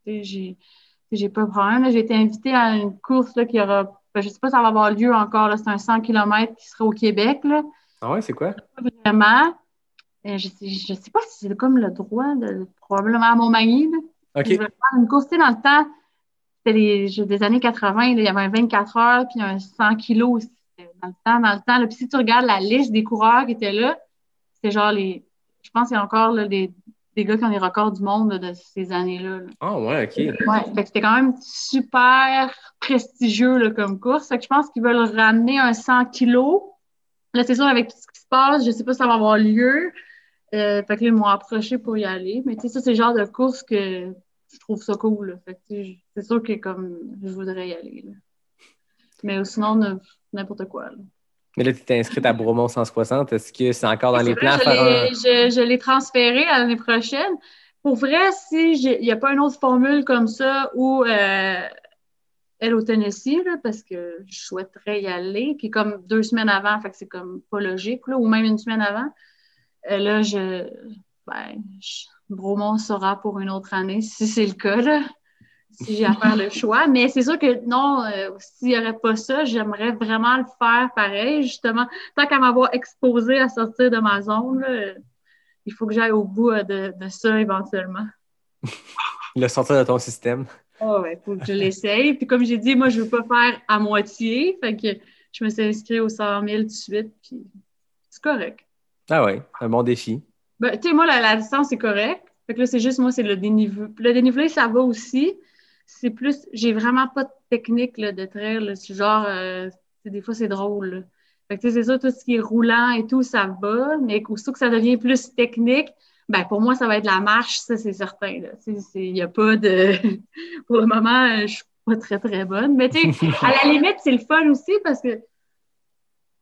j'ai, j'ai pas de problème. J'ai été invitée à une course là, qui aura, ben, je sais pas si ça va avoir lieu encore, c'est un 100 km qui sera au Québec, là Ah ouais, c'est quoi? vraiment. Je sais, je sais pas si c'est comme le droit de probablement à Montmagny. Là. OK. Je voulais faire une course, dans le temps, c'était des années 80, là, il y avait un 24 heures puis un 100 kilos aussi. Dans le temps, dans le temps. là. Puis si tu regardes la liste des coureurs qui étaient là, c'était genre les. Je pense qu'il y a encore là, des, des gars qui ont les records du monde là, de ces années-là. là. Ah ouais, OK. Ouais, c'était quand même super prestigieux comme course. Fait que je pense qu'ils veulent ramener un 100 kilos. Là, c'est sûr, avec tout ce qui se passe, je sais pas si ça va avoir lieu. Euh, fait que là, ils m'ont approché pour y aller. Mais tu sais, ça, c'est le genre de course que je trouve ça cool. c'est sûr que comme je voudrais y aller. là. Mais sinon, n'importe quoi. là. Mais là, tu étais inscrite à Bromont 160. Est-ce que c'est encore dans les plans un... je l'ai- je, l'ai transféré à l'année prochaine. Pour vrai, si j'ai- il n'y a pas une autre formule comme ça où euh, elle au Tennessee, là, parce que je souhaiterais y aller, puis comme deux semaines avant, fait que c'est comme pas logique, là, ou même une semaine avant, euh, là, je, ben, je- Bromont sera pour une autre année, si c'est le cas, là, si j'ai à faire le choix. Mais c'est sûr que non, euh, s'il n'y aurait pas ça, j'aimerais vraiment le faire pareil, justement, tant qu'à m'avoir exposé à sortir de ma zone, là, il faut que j'aille au bout euh, de, de ça éventuellement. le sortir de ton système? Oh, ouais, faut que je l'essaye. Puis comme j'ai dit, moi, je veux pas faire à moitié. Fait que je me suis inscrite au 100 000 tout de suite. Puis c'est correct. Ah ouais, un bon défi. Ben, tu sais, moi, la, distance, c'est correct. Fait que là, c'est juste, moi, c'est le dénivelé. Le dénivelé, ça va aussi. C'est plus, j'ai vraiment pas de technique là, de trail. C'est genre, euh, des fois, c'est drôle. là. Fait que, c'est ça, tout ce qui est roulant et tout, ça va. Mais aussitôt que ça devient plus technique, ben, pour moi, ça va être la marche, ça, c'est certain. Il n'y a pas de. pour le moment, euh, je suis pas très, très bonne. Mais, tu sais, à la limite, c'est le fun aussi parce que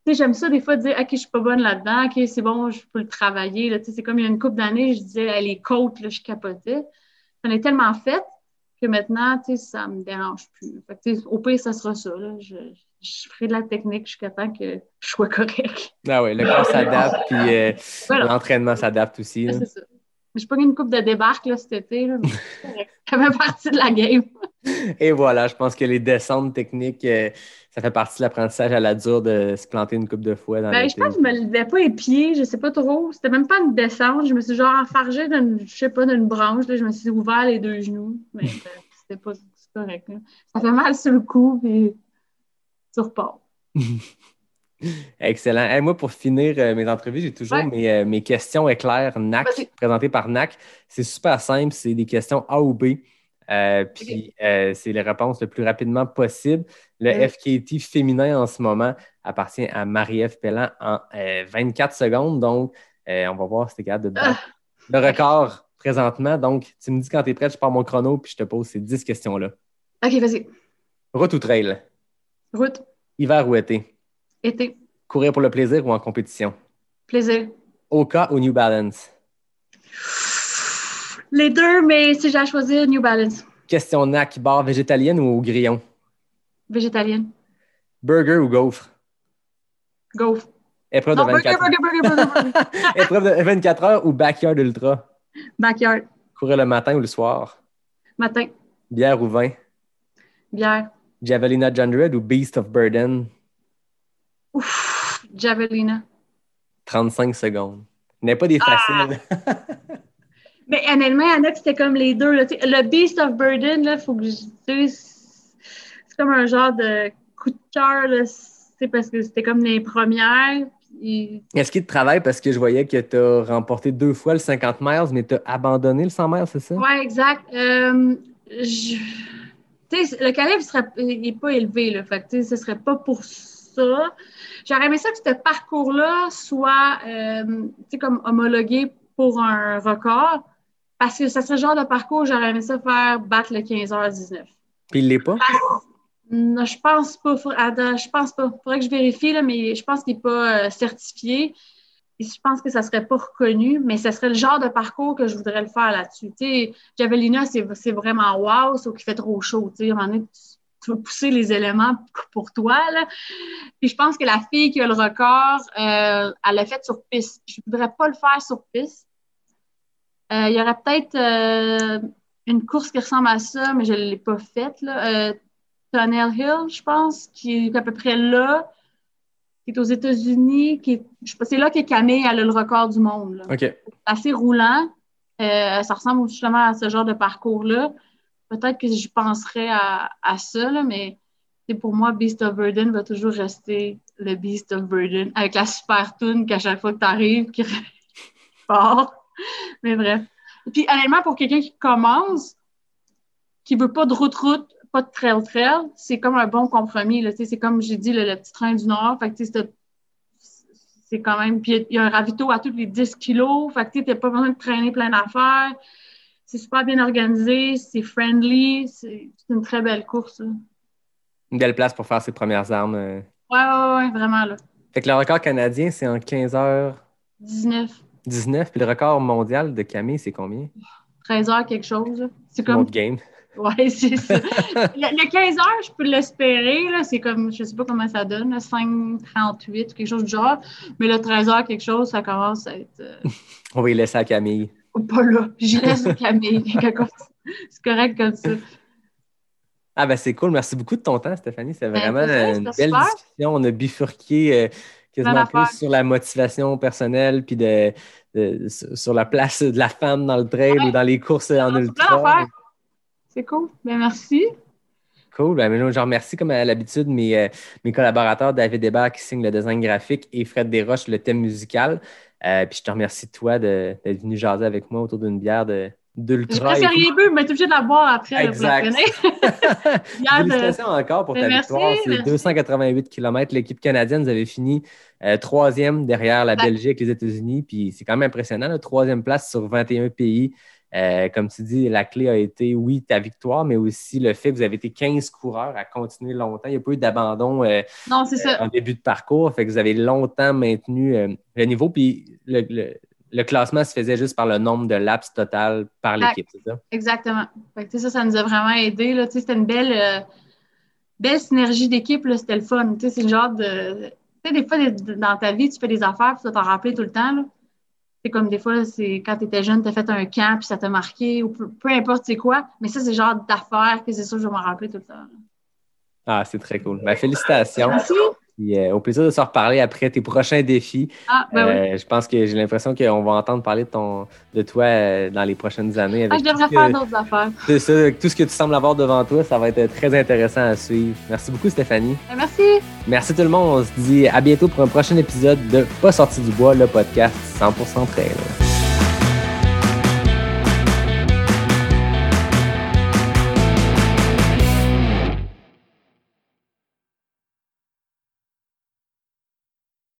sais, j'aime ça des fois dire, OK, je suis pas bonne là-dedans, OK, c'est bon, je peux le travailler. Là. Tu sais, C'est comme il y a une couple d'années, je disais, hey, les côtes, là, je capotais. J'en ai tellement fait que maintenant, tu sais, ça me dérange plus. Fait que, au pire, ça sera ça. Là. Je, je ferai de la technique jusqu'à temps que je sois correct. Ah oui, le corps s'adapte, puis euh, Voilà. l'entraînement s'adapte aussi. là. C'est ça. J'ai pas eu une coupe de débarque là, cet été, là, mais ça fait partie de la game. Et voilà, je pense que les descentes techniques, euh, ça fait partie de l'apprentissage à la dure de se planter une coupe de fois dans Ben, je pense que je me levais pas pieds, je sais pas trop. C'était même pas une descente. Je me suis genre enfargée d'une, je sais pas, d'une branche. Là. Je me suis ouvert les deux genoux. Mais euh, c'était pas correct. là. Ça fait mal sur le cou, puis tu repars. Excellent. Hey, moi, pour finir euh, mes entrevues, j'ai toujours Ouais. mes, euh, mes questions éclairs NAC, présentées par NAC. C'est super simple, c'est des questions A ou B. Euh, puis c'est les réponses le plus rapidement possible. Le. FKT féminin en ce moment appartient à Marie-Ève Pellan en euh, 24 secondes. Donc, euh, on va voir si tu es capable de battre le record présentement. Donc, tu me dis quand tu es prête, je pars mon chrono puis je te pose ces 10 questions-là. OK, vas-y. Route ou trail? Route, Hiver ou été? été, Courir pour le plaisir ou en compétition? plaisir. Oka ou New Balance? Les deux, mais si j'ai à choisir, New Balance. Question NAC, bar végétalienne ou au grillon? Végétalienne. Burger ou gaufre? Go. Épreuve, Non, de burger, 24... burger, burger. Épreuve de 24 heures ou backyard ultra? Backyard. Courir le matin ou le soir? Matin. Bière ou vin? Bière. Javelina John Red ou Beast of Burden? Ouf. Javelina. 35 secondes. N'est pas des Ah! faciles. Mais honnêtement, Anna, c'était comme les deux. Là. Le Beast of Burden, là, faut que je sais, c'est comme un genre de coup de cœur, c'est parce que c'était comme les premières. puis- Est-ce qu'il te travaille parce que je voyais que tu as remporté deux fois le 50 miles, mais tu as abandonné le 100 miles, c'est ça? Ouais, exact. Euh, je- le calibre serait, il n'est pas élevé, là. Fait que, ce serait pas pour ça. J'aurais aimé ça que ce parcours-là soit, euh, tu sais, comme homologué pour un record. Parce que ça serait le genre de parcours où j'aurais aimé ça faire battre le 15h19. Puis il l'est pas? Non, je pense pas. Attends, je pense pas. Faudrait que je vérifie, là, mais je pense qu'il n'est pas euh, certifié. Et je pense que ça serait pas reconnu, mais ce serait le genre de parcours que je voudrais le faire là-dessus. Javelina, c'est vraiment wow, sauf qu'il fait trop chaud. Tu un moment tu, veux pousser les éléments pour toi. Là. Puis je pense que la fille qui a le record, euh, elle l'a fait sur piste. Je voudrais pas le faire sur piste. Euh, il y aurait peut-être une course qui ressemble à ça, mais je ne l'ai pas faite. Tunnel Hill, je pense, qui est à peu près là, qui est aux États-Unis, qui est, je c'est là que Camille elle a le record du monde. là. OK. Assez roulant. Euh, ça ressemble justement à ce genre de parcours-là. Peut-être que je penserais à, à ça, là, mais c'est pour moi, Beast of Burden va toujours rester le Beast of Burden avec la super tune qu'à chaque fois que tu arrives, qui part. Mais bref. Et puis, honnêtement, pour quelqu'un qui commence, qui veut pas de route-route, pas de trail-trail, c'est comme un bon compromis. Là. C'est comme j'ai dit, le, le petit train du Nord. Fait que, c'est- quand même. Puis il y a un ravito à tous les 10 kilos. Fait que tu n'as pas besoin de traîner plein d'affaires. C'est super bien organisé, c'est friendly. C'est une très belle course. là. Une belle place pour faire ses premières armes. euh. Ouais, ouais, ouais, vraiment. Là. Fait que le record canadien, c'est en 15h19. 19, Puis le record mondial de Camille, c'est combien? 13 heures, quelque chose. C'est comme. game. Ouais, c'est ça. le, le 15 heures, je peux l'espérer. là. C'est comme, je sais pas comment ça donne, là, 5,38, quelque chose du genre. Mais le 13 heures, quelque chose, ça commence à être. euh, On va y laisser à Camille. pas là. J'y laisse Camille. C'est correct comme ça. Ah ben c'est cool. Merci beaucoup de ton temps, Stéphanie. C'est Ben, vraiment une belle super. discussion. On a bifurqué euh, quasiment plus sur la motivation personnelle puis de, de- sur la place de la femme dans le trail ou dans les courses en Ah, ultra. C'est cool. Ben, merci. Cool. Ben, je remercie, comme à l'habitude, mes, euh, mes collaborateurs, David Hébert qui signe le design graphique et Fred Desroches le thème musical. Euh, puis je te remercie, toi, d'être venu jaser avec moi autour d'une bière de- d'ultra. et tout. rien bu, mais t'es obligé de la boire après. là, pour la Exact. de- Félicitations encore pour ta Ben, merci, victoire. C'est merci. 288 km. L'équipe canadienne, vous avez fini euh, troisième derrière la Exact. Belgique et les États-Unis. Puis c'est quand même impressionnant, la troisième place sur 21 pays. Euh, comme tu dis, la clé a été, oui, ta victoire, mais aussi le fait que vous avez été 15 coureurs à continuer longtemps. Il n'y a pas eu d'abandon euh, ça. en début de parcours. Fait que vous avez longtemps maintenu euh, le niveau. Puis le, le- le classement se faisait juste par le nombre de laps total par l'équipe, c'est ça? Exactement. Fait que, ça, ça nous a vraiment aidé. C'était une belle, euh, belle synergie d'équipe. C'était le fun. C'est le genre de. Tu sais, des fois, dans ta vie, tu fais des affaires, tu vas t'en rappeler tout le temps. C'est comme des fois, c'est quand tu étais jeune, tu as fait un camp, puis ça t'a marqué, ou peu, importe c'est quoi. Mais ça, c'est le genre d'affaires que c'est sûr que je vais m'en rappeler tout le temps. Ah, c'est très cool. Ben, félicitations. Merci. Euh, au plaisir de se reparler après tes prochains défis. Ah, ben euh, Je pense que j'ai l'impression qu'on va entendre parler de, ton, de toi euh, dans les prochaines années. ah, je devrais faire d'autres affaires. C'est ça, avec tout ce que tu sembles avoir devant toi, ça va être très intéressant à suivre. Merci beaucoup, Stéphanie. Ben, merci. Merci tout le monde. On se dit à bientôt pour un prochain épisode de Pas sorti du bois, le podcast 100% prêt.